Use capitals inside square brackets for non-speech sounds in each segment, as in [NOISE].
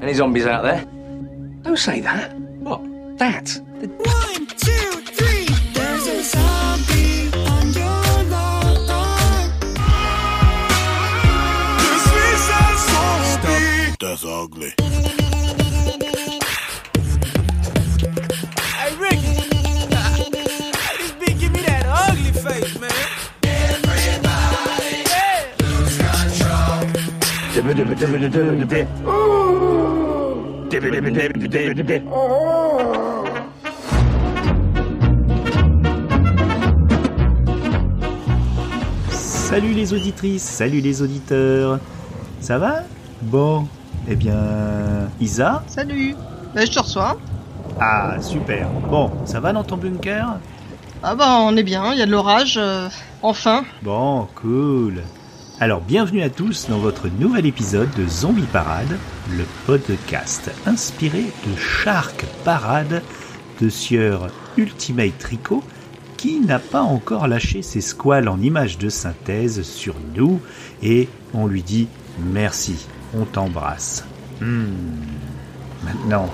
Any zombies out there? Don't say that. What? That? The One, two, three. There's a zombie on your lawn. This is a zombie. That's ugly. Hey, Ricky. Hey, this bitch give me that ugly face, man. Salut les auditrices, salut les auditeurs. Ça va? Bon, eh bien, Isa? Salut bah, Je te reçois. Ah, super. Bon, ça va dans ton bunker? Ah bah on est bien, il y a de l'orage, euh, enfin. Bon, cool. Alors, bienvenue à tous dans votre nouvel épisode de Zombie Parade, le podcast inspiré de Shark Parade de Sieur Ultimate Tricot qui n'a pas encore lâché ses squales en images de synthèse sur nous et on lui dit merci, on t'embrasse. Hmm. Maintenant,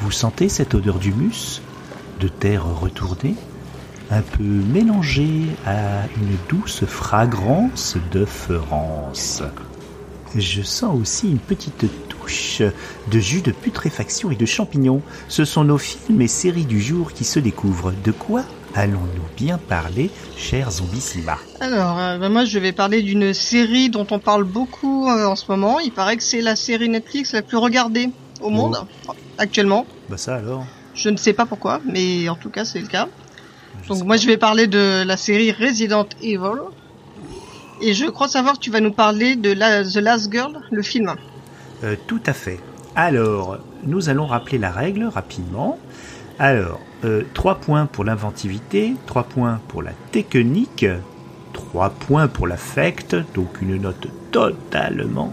vous sentez cette odeur d'humus, de terre retournée? Un peu mélangé à une douce fragrance de. Je sens aussi une petite touche de jus de putréfaction et de champignons. Ce sont nos films et séries du jour qui se découvrent. De quoi allons-nous bien parler, cher Zombissima Alors, euh, bah, moi je vais parler d'une série dont on parle beaucoup euh, en ce moment. Il paraît que c'est la série Netflix la plus regardée au monde, actuellement. Bah ça alors Je ne sais pas pourquoi, mais en tout cas c'est le cas. Donc moi je vais parler de la série Resident Evil. Et je crois savoir que tu vas nous parler de la, The Last Girl, le film. Euh, tout à fait. Alors, nous allons rappeler la règle rapidement. Alors, euh, 3 points pour l'inventivité, 3 points pour la technique, 3 points pour l'affect, donc une note totalement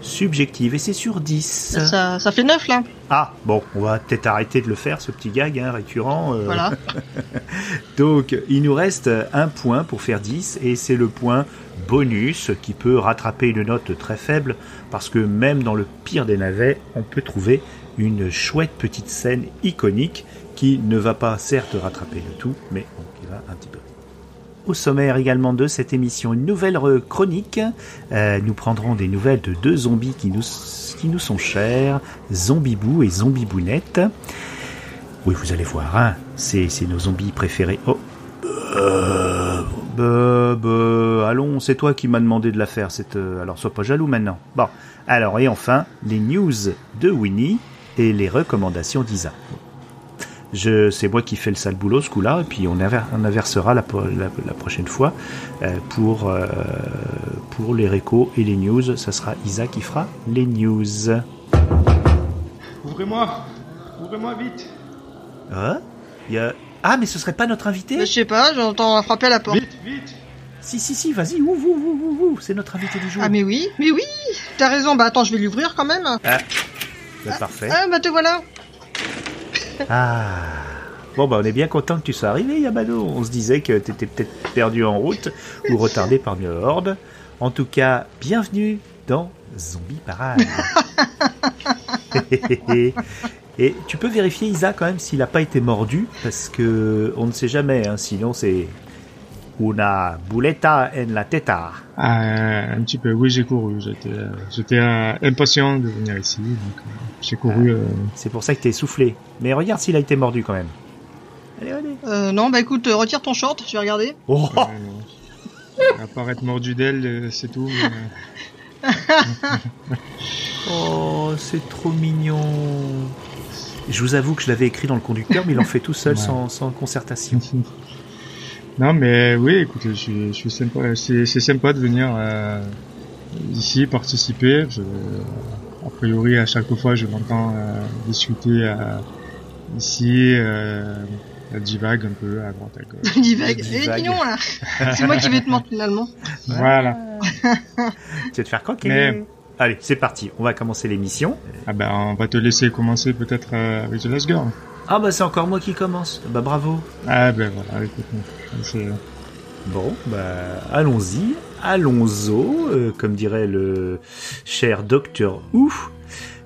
subjective. Et c'est sur 10. Ça, ça fait 9 là. Ah, bon, on va peut-être arrêter de le faire, ce petit gag hein, récurrent. euh. Voilà. [LAUGHS] Donc, il nous reste un point pour faire 10, et c'est le point bonus qui peut rattraper une note très faible, parce que même dans le pire des navets, on peut trouver une chouette petite scène iconique qui ne va pas certes rattraper le tout, mais bon, qui va un petit peu. Au sommaire également de cette émission, une nouvelle chronique. Euh, nous prendrons des nouvelles de deux zombies qui nous, qui nous sont chers, Zombibou et Zombibounette. Oui, vous allez voir, hein, c'est nos zombies préférés. Oh. Bah, allons, c'est toi qui m'as demandé de la faire. Euh, alors, sois pas jaloux maintenant. Bon, alors, et enfin, les news de Winnie et les recommandations d'Isa. Je, c'est moi qui fais le sale boulot ce coup-là, et puis on, aver- on inversera la, la, la prochaine fois euh, pour, euh, pour les récos et les news. Ça sera Isa qui fera les news. Ouvrez-moi Ouvrez-moi vite Hein? Il y a... Ah, mais ce serait pas notre invité? Mais je sais pas, j'entends frapper à la porte. Vite, vite Si, si, si, vas-y, ouvre, ouvre, ouvre, ouvre, ouvre, c'est notre invité du jour. Ah mais oui, mais oui T'as raison, bah attends, je vais l'ouvrir quand même. Bah, parfait. Ah bah te voilà [LAUGHS] Ah. Bon, bah, on est bien content que tu sois arrivé, Yamano. On se disait que t'étais peut-être perdu en route ou retardé par une horde. En tout cas, bienvenue dans Zombie Parade. [LAUGHS] Et tu peux vérifier, Isa, quand même, s'il n'a pas été mordu, parce que on ne sait jamais, hein, sinon c'est una buleta en la teta. Ah, un petit peu, oui, j'ai couru. J'étais, euh, euh, impatient de venir ici, donc euh, j'ai couru. euh, C'est pour ça que t'es essoufflé. Mais regarde s'il a été mordu quand même. Allez, allez. Euh, non, bah écoute, retire ton short, je vais regarder. Oh, euh, non. À part être mordu d'elle, c'est tout. mais, [LAUGHS] oh c'est trop mignon. Je vous avoue que je l'avais écrit dans le conducteur, mais il en fait tout seul Ouais. sans, sans concertation. [LAUGHS] non, mais oui, écoute, je suis, je suis sympa. C'est, sympa de venir euh, ici participer. Je, a priori, à chaque fois, je m'entends euh, discuter euh, ici. Euh, elle divague un peu à droite à gauche. [LAUGHS] Divague. Mignon là C'est moi qui vais te mentir finalement. Voilà. Tu vas te faire croquer. Mais- Allez, c'est parti. On va commencer l'émission. Ah ben, on va te laisser commencer peut-être euh, avec The Last Girl. Ah bah c'est encore moi qui commence. Bah bravo. Ah ben voilà, écoute, c'est... Bon, bah allons-y, allons-y, euh, comme dirait le cher docteur Ouf.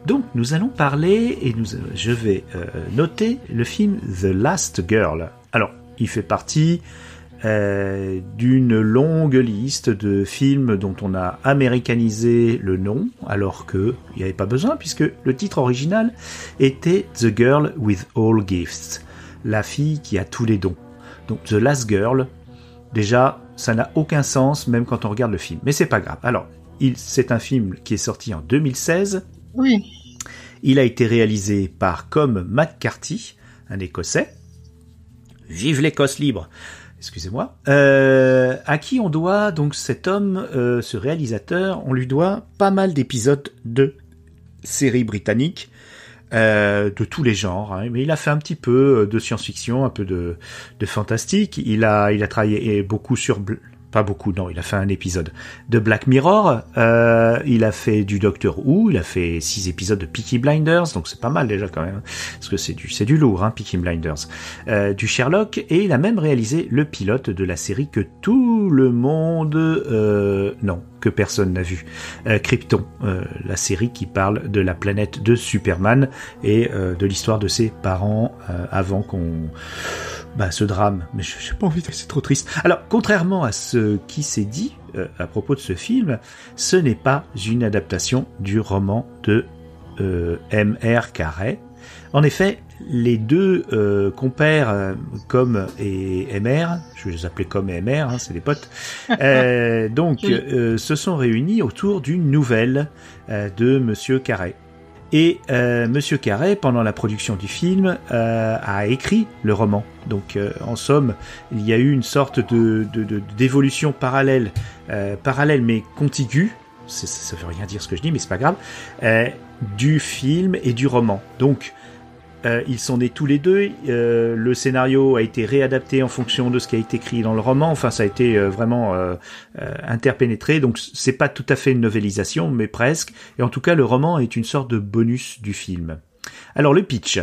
Donc nous allons parler et nous, je vais euh, noter le film The Last Girl. Alors, il fait partie euh, d'une longue liste de films dont on a américanisé le nom, alors que il n'y avait pas besoin, puisque le titre original était The Girl with All Gifts, la fille qui a tous les dons. Donc The Last Girl, déjà, ça n'a aucun sens, même quand on regarde le film. Mais c'est pas grave. Alors, il, c'est un film qui est sorti en 2016. Oui. Il a été réalisé par Com McCarthy, un Écossais. Vive l'Écosse libre Excusez-moi. Euh, à qui on doit donc cet homme, euh, ce réalisateur, on lui doit pas mal d'épisodes de séries britanniques euh, de tous les genres. hein. Mais il a fait un petit peu de science-fiction, un peu de, de fantastique. Il a, il a travaillé beaucoup sur pas beaucoup, non, il a fait un épisode de Black Mirror, euh, il a fait du Doctor Who, il a fait six épisodes de Peaky Blinders, donc c'est pas mal déjà quand même, parce que c'est du, du lourd, hein, Peaky Blinders, euh, du Sherlock, et il a même réalisé le pilote de la série que tout le monde, euh, non, que personne n'a vu, Krypton, la série qui parle de la planète de Superman et de l'histoire de ses parents avant qu'on bah, ce drame. Mais je j'ai pas envie. C'est trop triste. Alors, contrairement à ce qui s'est dit euh, à propos de ce film, ce n'est pas une adaptation du roman de euh, M.R. Carré. En effet, les deux euh, compères, euh, Com et MR, je vais les appeler Com et MR, hein, c'est des potes, [LAUGHS] donc Oui. se sont réunis autour d'une nouvelle de Monsieur Carré. Et euh, Monsieur Carré, pendant la production du film, euh, a écrit le roman. Donc, euh, en somme, il y a eu une sorte de d'évolution parallèle, euh, parallèle mais contiguë. Ça, ça veut rien dire ce que je dis, mais c'est pas grave. du film et du roman. Donc, euh, ils sont nés tous les deux. euh, le scénario a été réadapté en fonction de ce qui a été écrit dans le roman. Enfin, ça a été euh, vraiment euh, interpénétré. Donc, c'est pas tout à fait une novélisation, mais presque. Et en tout cas, le roman est une sorte de bonus du film. Alors, le pitch.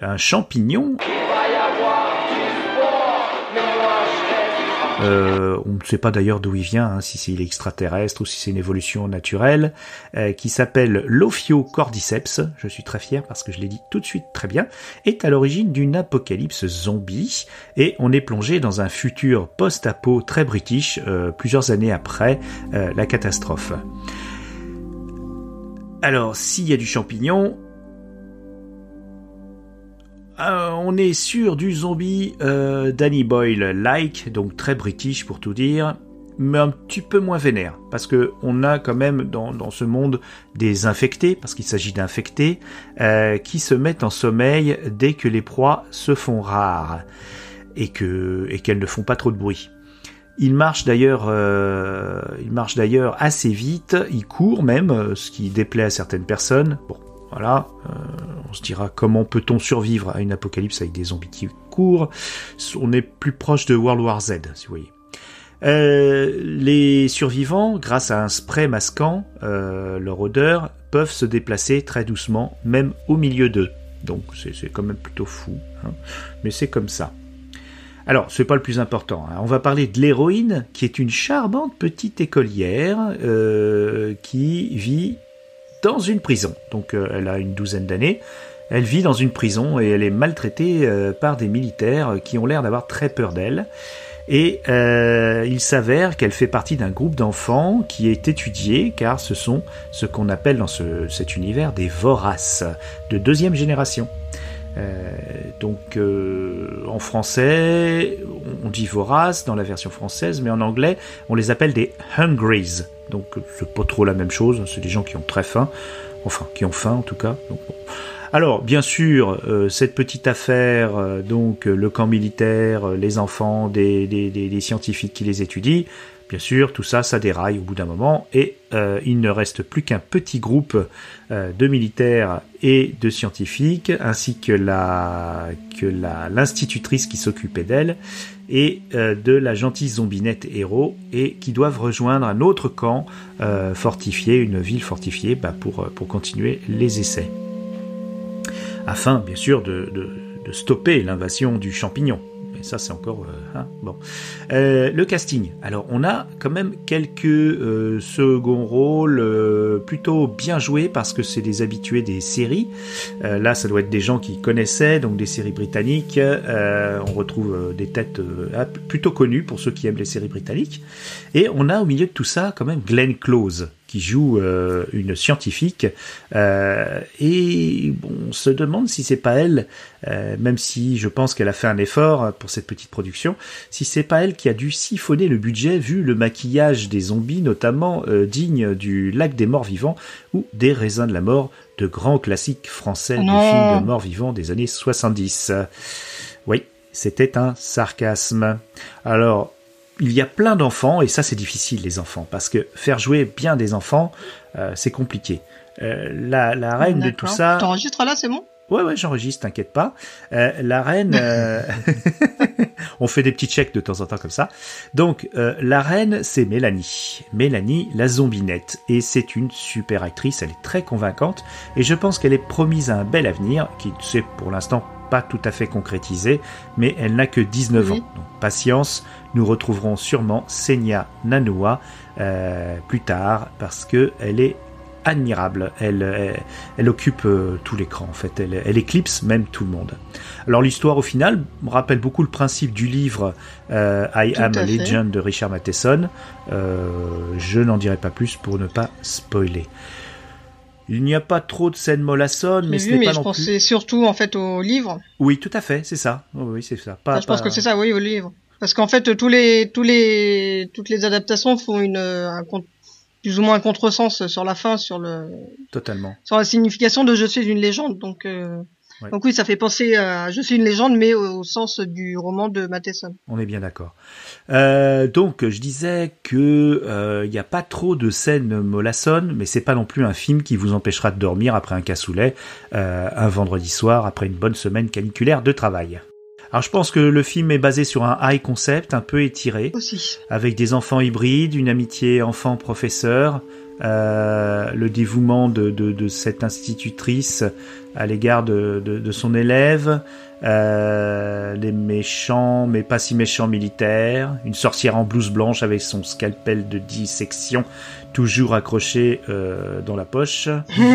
Un champignon. Euh, on ne sait pas d'ailleurs d'où il vient, hein, si c'est extraterrestre ou si c'est une évolution naturelle, euh, qui s'appelle l'Ophiocordyceps, je suis très fier parce que je l'ai dit tout de suite très bien, est à l'origine d'une apocalypse zombie, et on est plongé dans un futur post-apo très british, euh, plusieurs années après la catastrophe. Alors, s'il y a du champignon, euh, on est sur du zombie euh, Danny Boyle-like, donc très british pour tout dire, mais un petit peu moins vénère, parce que on a quand même dans, ce monde des infectés, parce qu'il s'agit d'infectés, euh, qui se mettent en sommeil dès que les proies se font rares et que et qu'elles ne font pas trop de bruit. Il marche d'ailleurs, assez vite. Il court même, ce qui déplaît à certaines personnes. Voilà. euh, on se dira comment peut-on survivre à une apocalypse avec des zombies qui courent. On est plus proche de World War Z, si vous voyez. Euh, les survivants, grâce à un spray masquant euh, leur odeur, peuvent se déplacer très doucement, même au milieu d'eux. Donc c'est quand même plutôt fou, hein. mais c'est comme ça. Alors, c'est pas le plus important. hein. On va parler de l'héroïne, qui est une charmante petite écolière qui vit dans une prison. Donc, euh, elle a une douzaine d'années. Elle vit dans une prison et elle est maltraitée euh, par des militaires qui ont l'air d'avoir très peur d'elle. Et euh, il s'avère qu'elle fait partie d'un groupe d'enfants qui est étudié car ce sont ce qu'on appelle dans ce- cet univers des voraces de deuxième génération. Euh, donc euh, en français, on dit voraces dans la version française, mais en anglais, on les appelle des hungries. Donc c'est pas trop la même chose, c'est des gens qui ont très faim, enfin qui ont faim en tout cas. Alors bien sûr, euh, cette petite affaire, euh, donc euh, le camp militaire, les enfants, des, des, scientifiques qui les étudient, bien sûr, tout ça, ça déraille au bout d'un moment, et il ne reste plus qu'un petit groupe de militaires et de scientifiques, ainsi que la que la l'institutrice qui s'occupait d'elle et euh, de la gentille zombinette héros et qui doivent rejoindre un autre camp euh, fortifié, une ville fortifiée, bah, pour euh, pour continuer les essais, afin bien sûr de stopper l'invasion du champignon. Ça c'est encore euh, hein, bon. Euh, le casting. Alors on a quand même quelques euh, seconds rôles plutôt bien joués parce que c'est des habitués des séries. Là, ça doit être des gens qui connaissaient donc des séries britanniques. On retrouve des têtes ah, plutôt connues pour ceux qui aiment les séries britanniques. Et on a au milieu de tout ça quand même Glenn Close qui joue euh, une scientifique euh, et bon, on se demande si c'est pas elle, euh, même si je pense qu'elle a fait un effort pour cette petite production, si c'est pas elle qui a dû siphonner le budget vu le maquillage des zombies, notamment digne du Lac des Morts Vivants ou des Raisins de la Mort, de grands classiques français films de morts vivants des années 70. Oui, c'était un sarcasme. Alors, il y a plein d'enfants, et ça c'est difficile les enfants, parce que faire jouer bien des enfants, euh, c'est compliqué. Euh, la, la reine de tout ça... T'enregistres là, c'est bon? Ouais, ouais, j'enregistre, t'inquiète pas. Euh, la reine, [LAUGHS] on fait des petits checks de temps en temps comme ça. Donc, la reine, c'est Mélanie. Mélanie, la zombinette. Et c'est une super actrice, elle est très convaincante. Et je pense qu'elle est promise à un bel avenir, qui ne s'est pour l'instant pas tout à fait concrétisé, mais elle n'a que 19 Oui. ans. Donc, patience, nous retrouverons sûrement Senya Nanua euh, plus tard, parce que elle est admirable. Elle, elle, elle occupe euh, tout l'écran en fait. Elle, elle éclipse même tout le monde. Alors l'histoire au final me rappelle beaucoup le principe du livre euh, I Tout Am a. Legend de Richard Matheson. Euh, je n'en dirai pas plus pour ne pas spoiler. Il n'y a pas trop de scènes mollassonnes, mais ce n'est mais pas je non plus. pensais surtout en fait au livre. Oui, tout à fait, c'est ça. Oui, oui, c'est ça. Pas, Enfin, je pense pas- que c'est ça, oui, au livre. Parce qu'en fait, tous les, tous les, toutes les adaptations font une, euh, un, plus ou moins un contresens sur la fin, sur le, totalement. sur la signification de je suis une légende. Donc, euh, Ouais. donc oui, ça fait penser à je suis une légende, mais au, au sens du roman de Matheson. On est bien d'accord. Euh, donc, je disais que euh, il n'y a pas trop de scènes mollassonnes, mais c'est pas non plus un film qui vous empêchera de dormir après un cassoulet, euh, un vendredi soir après une bonne semaine caniculaire de travail. Alors, je pense que le film est basé sur un high concept un peu étiré, Aussi. avec des enfants hybrides, une amitié enfant-professeur, euh, le dévouement de, de, de cette institutrice à l'égard de, de, de son élève, euh, les méchants mais pas si méchants militaires, une sorcière en blouse blanche avec son scalpel de dissection toujours accroché euh, dans la poche.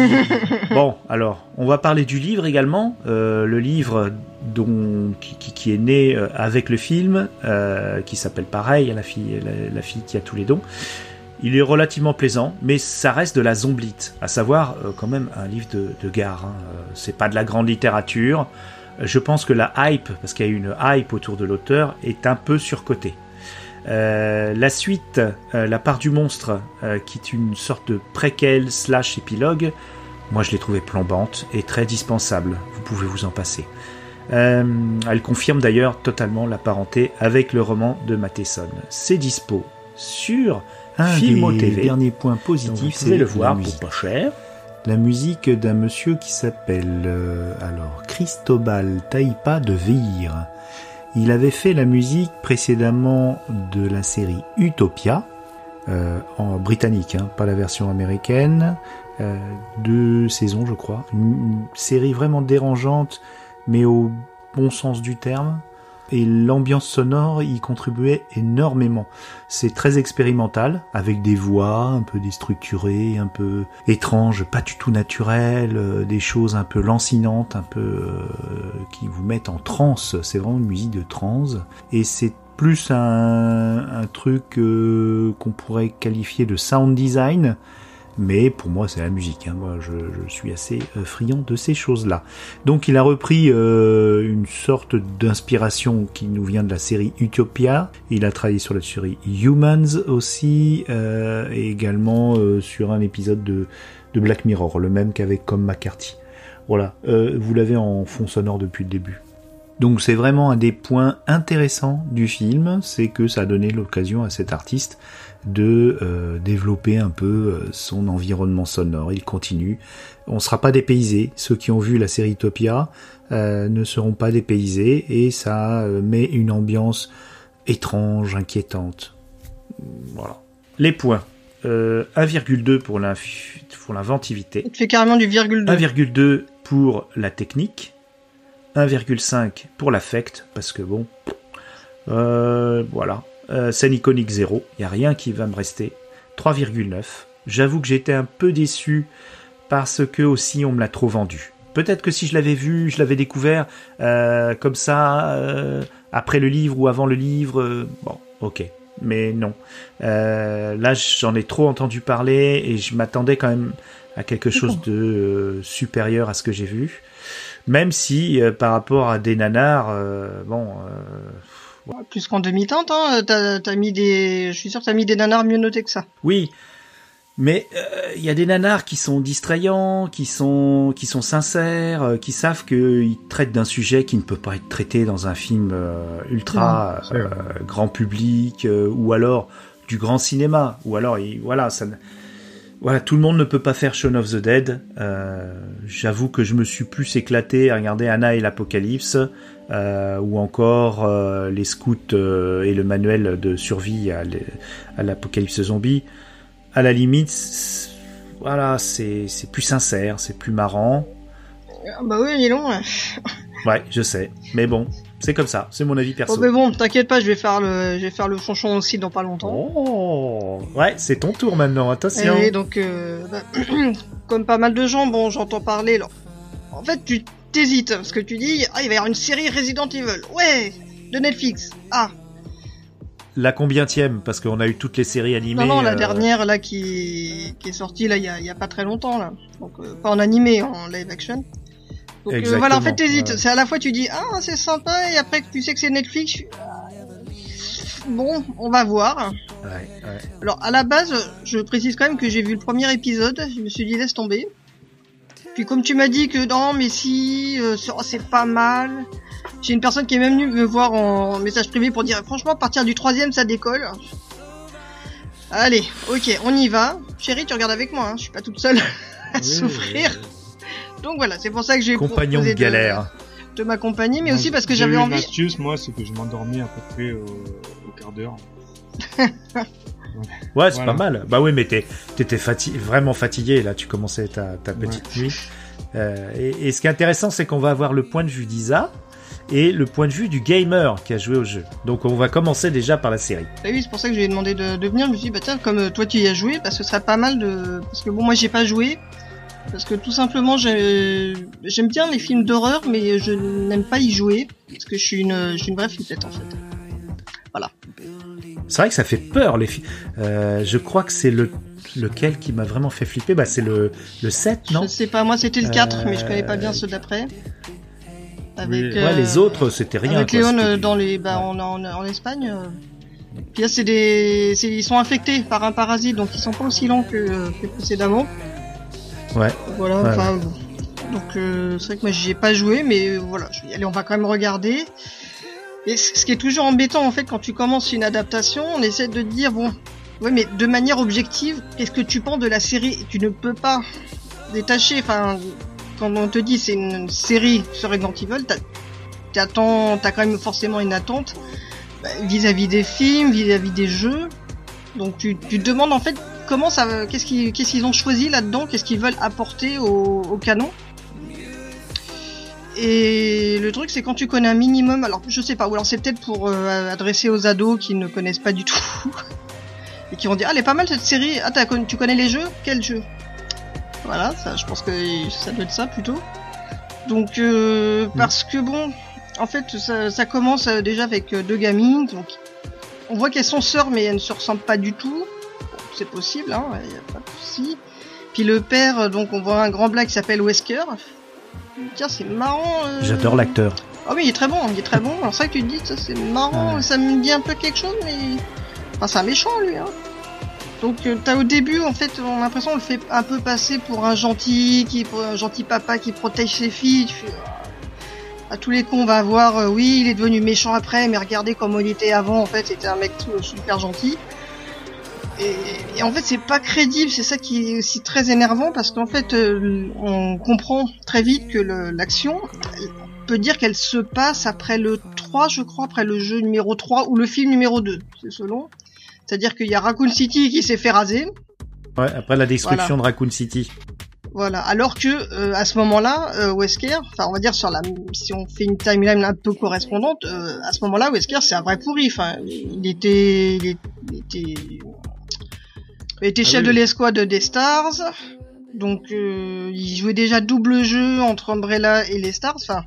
[LAUGHS] bon, alors, on va parler du livre également, euh, le livre dont, qui, qui, qui est né euh, avec le film, euh, qui s'appelle pareil, la fille, la, la fille qui a tous les dons. Il est relativement plaisant, mais ça reste de la zomblite, à savoir euh, quand même un livre de, gare. Hein. Euh, C'est pas de la grande littérature. Je pense que la hype, parce qu'il y a une hype autour de l'auteur, est un peu surcotée. Euh, la suite, euh, La part du monstre, euh, qui est une sorte de préquel slash épilogue, moi je l'ai trouvée plombante et très dispensable. Vous pouvez vous en passer. Euh, elle confirme d'ailleurs totalement la parenté avec le roman de Matheson. C'est dispo sur Un Filmo des TV. derniers points Donc vous positifs, c'est pouvez le la voir musique. pour pas cher. La musique d'un monsieur qui s'appelle euh, alors Cristobal Taipa de Veir. Il avait fait la musique précédemment de la série Utopia, euh, en britannique, hein, pas la version américaine. Euh, deux saisons, je crois. Une série vraiment dérangeante, mais au bon sens du terme. Et l'ambiance sonore y contribuait énormément. C'est très expérimental, avec des voix un peu déstructurées, un peu étranges, pas du tout naturelles, euh, des choses un peu lancinantes, un peu euh, qui vous mettent en transe. C'est vraiment une musique de transe. Et c'est plus un, un truc euh, qu'on pourrait qualifier de sound design. Mais pour moi, c'est la musique. hein. Moi, je, suis assez euh, friand de ces choses-là. Donc, il a repris euh, une sorte d'inspiration qui nous vient de la série Utopia. Il a travaillé sur la série Humans aussi, euh, et également sur un épisode de, Black Mirror, le même qu'avec Comme McCarthy. Voilà, vous l'avez en fond sonore depuis le début. Donc c'est vraiment un des points intéressants du film, c'est que ça a donné l'occasion à cet artiste de euh, développer un peu euh, son environnement sonore. Il continue. On ne sera pas dépaysé. Ceux qui ont vu la série Utopia euh, ne seront pas dépaysés et ça met une ambiance étrange, inquiétante. Voilà. Les points. Euh, 1,2 pour l'inventivité. Tu fais carrément du virgule 2. 1,2 pour la technique, 1,5 pour l'affect, parce que bon, Euh, voilà. Euh, scène iconique 0. Il n'y a rien qui va me rester. 3,9. J'avoue que j'étais un peu déçu parce que aussi on me l'a trop vendu. Peut-être que si je l'avais vu, je l'avais découvert euh, comme ça euh, après le livre ou avant le livre, euh, bon, ok. Mais non. Euh, là, j'en ai trop entendu parler et je m'attendais quand même à quelque chose de euh, supérieur à ce que j'ai vu. Même si, euh, par rapport à des nanars, euh, bon, Plus qu'en demi-teinte, hein, t'as, t'as mis des, je suis sûr que t'as mis des nanars mieux notés que ça. Oui, mais euh, il y a des nanars qui sont distrayants, qui sont qui sont sincères, euh, qui savent qu'ils traitent d'un sujet qui ne peut pas être traité dans un film euh, ultra grand public ou alors du grand cinéma ou alors il- voilà ça voilà tout le monde ne peut pas faire Shaun of the Dead. Euh, J'avoue que je me suis plus éclaté à regarder Anna et l'Apocalypse euh, ou encore euh, les scouts et le manuel de survie à l'Apocalypse zombie à la limite, voilà, c'est plus sincère, c'est plus marrant. Ah bah oui, il est long. Ouais, je sais, mais bon, c'est comme ça, c'est mon avis perso. Bon, mais bon, t'inquiète pas, je vais faire le, je vais faire le chonchon aussi dans pas longtemps. Oh, ouais, c'est ton tour maintenant, attention. Et donc, euh, bah, [CLEARS THROAT] comme pas mal de gens, bon, j'entends parler. Alors, en fait, tu t'hésites parce que tu dis, ah, il va y avoir une série Resident Evil. Ouais, de Netflix. Ah, La combientième Parce qu'on a eu toutes les séries animées. non, non, la euh, dernière là qui, qui est sortie là, il y a, il y a pas très longtemps là. Donc, euh, pas en animé, en live action. Donc euh, voilà, en fait, t'hésites. ouais. C'est à la fois tu dis, ah, c'est sympa, et après que tu sais que c'est Netflix. tu- ah, Bon, on va voir. Ouais, ouais. Alors à la base, je précise quand même que j'ai vu le premier épisode, je me suis dit laisse tomber. Puis comme tu m'as dit que non mais si, euh, c'est- oh, c'est pas mal. J'ai une personne qui est même venue me voir en message privé pour dire franchement à partir du troisième ça décolle. Allez, ok, on y va. Chérie, tu regardes avec moi, hein, je suis pas toute seule [LAUGHS] à Oui, souffrir. Donc voilà, c'est pour ça que j'ai Compagnon de galère. de, m'accompagner, mais Moi, aussi parce que j'avais envie. Une astuce, moi, c'est que je m'endormis à peu près au, au quart d'heure. [LAUGHS] Ouais, c'est Voilà. pas mal. Bah oui, mais t'étais fatigué, vraiment fatigué, là, tu commençais ta, ta petite nuit. Euh, et, et ce qui est intéressant, c'est qu'on va avoir le point de vue d'Isa et le point de vue du gamer qui a joué au jeu. Donc on va commencer déjà par la série. Ah oui, c'est pour ça que je lui ai demandé de, de venir. Je me suis dit, bah tiens, comme euh, toi tu y as joué, bah, ce serait pas mal de. Parce que bon, moi j'ai pas joué. Parce que tout simplement, j'ai- j'aime bien les films d'horreur, mais je n'aime pas y jouer. Parce que je suis une, je suis une vraie flippette en fait. C'est vrai que ça fait peur, les filles. Euh, je crois que c'est le lequel qui m'a vraiment fait flipper. Bah, c'est le, le 7, non Je sais pas, moi c'était le 4, Euh, mais je connais pas bien ceux d'après. Avec, Oui. Ouais, euh, les autres, c'était rien. Avec quoi, Léon euh, dans les, bah, en, en, en Espagne. euh. Puis là, c'est des, ils sont infectés par un parasite, donc ils sont pas aussi que, euh, que précédemment. Ouais. Voilà, Ouais, enfin, bon. donc euh, c'est vrai que moi j'y ai pas joué, mais voilà, je vais y aller, on va quand même regarder. Et ce qui est toujours embêtant en fait quand tu commences une adaptation, on essaie de te dire bon, ouais, mais de manière objective, qu'est-ce que tu penses de la série? Tu ne peux pas détacher. Enfin, quand on te dit c'est une série sur Resident Evil, t'as- t'attends, t'as quand même forcément une attente bah, vis-à-vis des films, vis-à-vis des jeux. Donc tu, tu te demandes en fait comment ça, qu'est-ce qu'ils, qu'est-ce qu'ils ont choisi là-dedans, qu'est-ce qu'ils veulent apporter au, au canon? Et le truc c'est quand tu connais un minimum, alors je sais pas, ou alors c'est peut-être pour euh, adresser aux ados qui ne connaissent pas du tout [LAUGHS] et qui vont dire ah elle est pas mal cette série, ah tu connais les jeux, quel jeu? Voilà, ça, je pense que ça doit être ça plutôt. Donc euh, parce que bon, en fait ça, ça commence euh, déjà avec euh, deux gamines, donc on voit qu'elles sont sœurs mais elles ne se ressemblent pas du tout. C'est possible, hein, y a pas de souci. Puis le père, euh, donc on voit un grand black qui s'appelle Wesker. Tiens, c'est marrant. euh. J'adore l'acteur. Ah oui, il est très bon, il est très bon. Alors ça que tu te dis, ça c'est marrant, Ouais. ça me dit un peu quelque chose, mais enfin c'est un méchant lui. Hein. Donc euh, t'as au début, en fait, on a l'impression qu'on le fait un peu passer pour un gentil, qui pour un gentil papa qui protège ses filles. Fais, ah, à tous les coups, on va voir, euh, oui, il est devenu méchant après, mais regardez comment il était avant. En fait, c'était un mec tout- super gentil. Et, et en fait, c'est pas crédible. C'est ça qui est aussi très énervant parce qu'en fait, euh, on comprend très vite que l'action, on peut dire qu'elle se passe après le 3, je crois, après le jeu numéro 3 ou le film numéro 2, c'est selon. C'est-à-dire qu'il y a Raccoon City qui s'est fait raser. Ouais, après la destruction de Raccoon City. Voilà. Alors que euh, à ce moment-là, euh, Wesker, enfin on va dire sur la, si on fait une timeline un peu correspondante, euh, à ce moment-là, Wesker c'est un vrai pourri. Enfin, il était, il était, était Ah chef oui, de l'escouade des Stars. Donc euh, il jouait déjà double jeu entre Umbrella et les Stars. Enfin,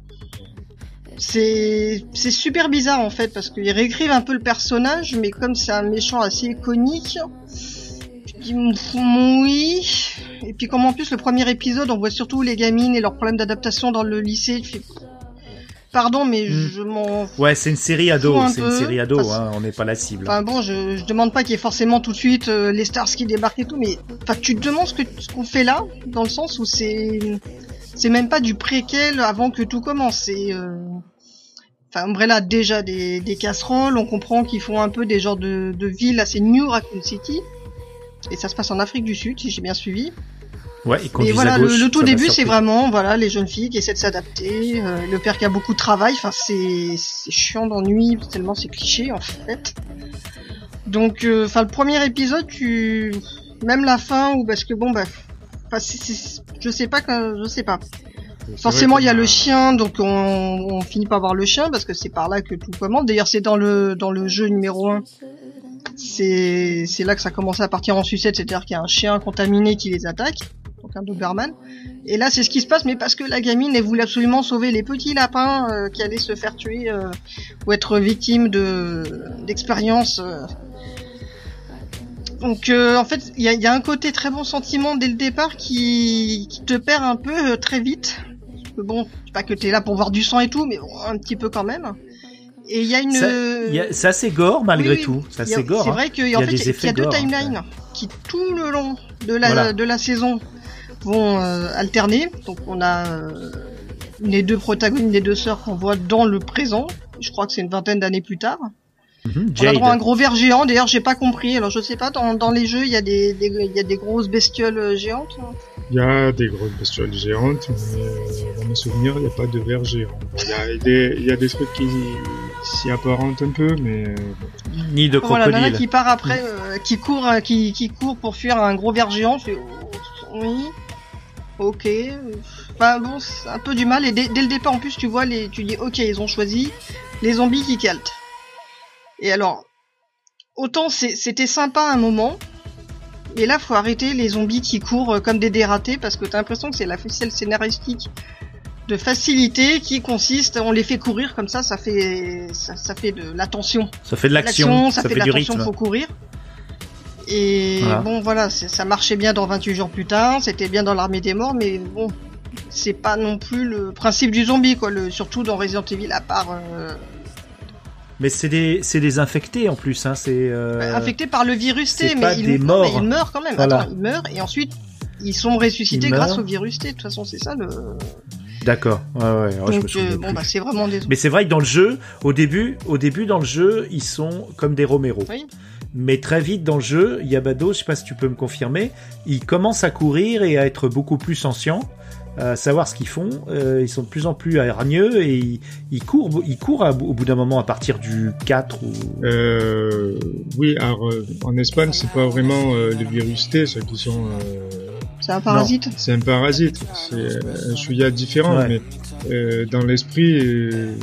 c'est c'est super bizarre en fait parce qu'ils réécrivent un peu le personnage, mais comme c'est un méchant assez iconique, je dis mm, oui. Et puis comme en plus le premier épisode, on voit surtout les gamines et leurs problèmes d'adaptation dans le lycée. Fais, Pardon, mais Mm. je m'en Ouais, c'est une série ado, un c'est une série ado, Enfin, hein, on n'est pas la cible. Enfin bon, je, je demande pas qu'il y ait forcément tout de suite euh, les stars qui débarquent et tout, mais enfin tu te demandes ce que ce qu'on fait là, dans le sens où c'est c'est même pas du préquel avant que tout commence. C'est euh... enfin Umbrella déjà des, des casseroles, on comprend qu'ils font un peu des genres de, de villes assez New Raccoon City. Et ça se passe en Afrique du Sud, si j'ai bien suivi. Ouais, Et conduisent voilà, le, tout début, c'est vraiment voilà les jeunes filles qui essaient de s'adapter, euh, le père qui a beaucoup de travail. Enfin, c'est c'est chiant d'ennui tellement c'est cliché en fait. Donc, euh, enfin, le premier épisode, tu même la fin ou parce que bon bah, je sais pas je sais pas. Forcément, il y a le chien, donc on, on finit par voir le chien parce que c'est par là que tout commence. D'ailleurs, c'est dans le dans le jeu numéro 1. C'est c'est là que ça commence à partir en sucette, c'est-à-dire qu'il y a un chien contaminé qui les attaque, donc un Doberman. Et là, c'est ce qui se passe, mais parce que la gamine, elle voulait absolument sauver les petits lapins euh, qui allaient se faire tuer euh, ou être victimes de d'expériences. euh. Donc, en fait, il y a, il y a un côté très bon sentiment dès le départ qui, qui te perd un peu très vite. Bon, c'est pas que t'es là pour voir du sang et tout, mais bon, un petit peu quand même. Et il y a une. Ça- C'est assez gore malgré Oui, tout. C'est Il y a- assez gore. C'est hein. vrai qu'il Il y, en a fait, des il y a- deux gore, timelines qui tout le long de la Voilà. de la saison vont euh, alterner. Donc on a euh, les deux protagonistes, les deux sœurs qu'on voit dans le présent. Je crois que c'est une vingtaine d'années plus tard. Mhm, On a droit à un gros ver géant. D'ailleurs, j'ai pas compris. Alors je sais pas. Dans, dans les jeux, il y a des, des il y a des grosses bestioles euh, géantes. Il y a des grosses bestioles géantes, mais dans mes souvenirs, il n'y a pas de vers géants. Bon, Il y, a des, il y a des trucs qui s'y apparentent un peu, mais. Ni de Voilà, nana crocodile. qui part après, euh, qui court, qui, qui court pour fuir un gros ver géant. Je fais, oh, oui, ok. Enfin bon, c'est un peu du mal. Et dès, dès le départ, en plus, tu vois, les, tu dis, ok, ils ont choisi les zombies qui caltent. Et alors, autant c'était sympa à un moment, mais là, faut arrêter les zombies qui courent euh, comme des dératés parce que t'as l'impression que c'est la ficelle scénaristique de facilité qui consiste, on les fait courir comme ça, ça fait, ça, ça fait de l'attention Ça fait de l'action, ça, ça, fait, fait, de du l'attention, rythme. faut courir. Et Voilà. bon, voilà, ça marchait bien dans 28 jours plus tard, c'était bien dans l'armée des morts, mais bon, c'est pas non plus le principe du zombie, quoi. Le, surtout dans Resident Evil, à part euh, Mais c'est des, des infectés en plus. Hein. C'est euh, infectés par le virus T, mais pas ils, des non, morts. mais ils meurent quand même. Voilà. Attends, ils meurent et ensuite ils sont ressuscités Ils grâce au virus T. De toute façon, c'est ça le. D'accord. Ouais, ouais. je me euh, bon, bah c'est vraiment des. Mais c'est vrai que dans le jeu, au début, au début dans le jeu, ils sont comme des Romero. Oui. Mais très vite dans le jeu, Yabado, je sais pas si tu peux me confirmer, ils commencent à courir et à être beaucoup plus conscients, à savoir ce qu'ils font. Euh, ils sont de plus en plus hargneux et ils, courent, ils courent au bout d'un moment à partir du 4 ou. Euh, oui, alors euh, en Espagne, c'est pas vraiment euh, le virus T, ceux qui sont. C'est un parasite. c'est un parasite, c'est euh, un chouïa différent, Ouais. mais euh, dans l'esprit, euh,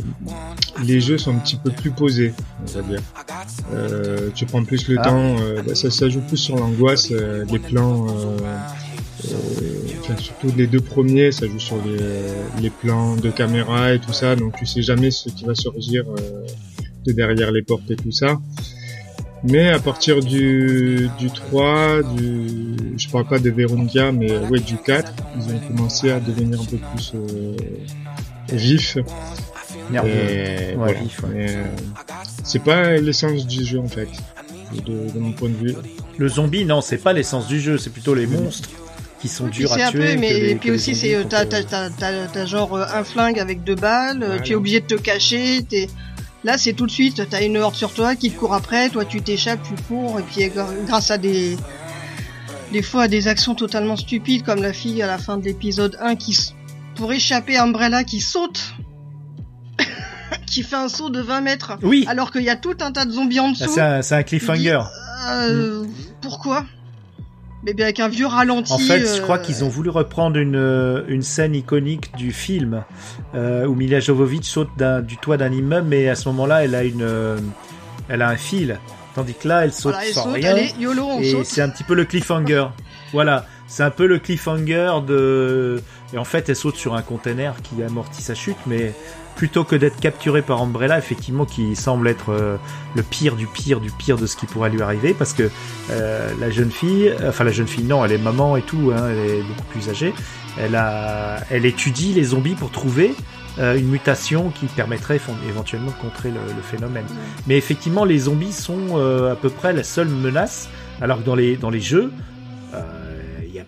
les jeux sont un petit peu plus posés, on va dire. Euh, tu prends plus le Ah. temps, euh, bah, ça, ça joue plus sur l'angoisse, euh, les plans. Euh, euh, enfin, surtout les deux premiers, ça joue sur les, les plans de caméra et tout ça, donc tu sais jamais ce qui va surgir euh, de derrière les portes et tout ça. Mais à partir du, du 3, du, je parle pas de Verundia, mais ouais, du 4, ils ont commencé à devenir un peu plus euh, vifs. Nerveux. Ouais, voilà. vif, ouais. Euh, c'est pas l'essence du jeu en fait, de, de mon point de vue. Le zombie, non, c'est pas l'essence du jeu, c'est plutôt les monstres qui sont durs c'est à un tuer. peu, que mais les- et puis aussi c'est euh, t'as euh, t'as genre euh, un flingue avec deux balles, Voilà. tu es obligé de te cacher, t'es là c'est tout de suite, t'as une horde sur toi qui te court après, toi tu t'échappes, tu cours et puis grâce à des des fois à des actions totalement stupides comme la fille à la fin de l'épisode 1 qui pour échapper à Umbrella qui saute [LAUGHS] qui fait un saut de 20 mètres Oui, alors qu'il y a tout un tas de zombies en Ah, dessous. c'est un, c'est un cliffhanger. Euh, Pourquoi? Mais bien avec un vieux ralenti. En fait, je euh, crois qu'ils ont voulu reprendre une, euh, une scène iconique du film euh, où Mila Jovovich saute du toit d'un immeuble, mais à ce moment-là, elle a une, euh, elle a un fil, tandis que là, elle saute Voilà, elle sans saute, rien. allez, YOLO, on et c'est un petit peu le cliffhanger. [LAUGHS] voilà, c'est un peu le cliffhanger de. Et en fait, elle saute sur un container qui amortit sa chute, mais plutôt que d'être capturée par Umbrella, effectivement, qui semble être euh, le pire du pire du pire de ce qui pourrait lui arriver, parce que euh, la jeune fille, enfin la jeune fille, non, elle est maman et tout, hein, elle est beaucoup plus âgée. Elle a, elle étudie les zombies pour trouver euh, une mutation qui permettrait éventuellement de contrer le, le phénomène. Mais effectivement, les zombies sont euh, à peu près la seule menace, alors que dans les dans les jeux, euh,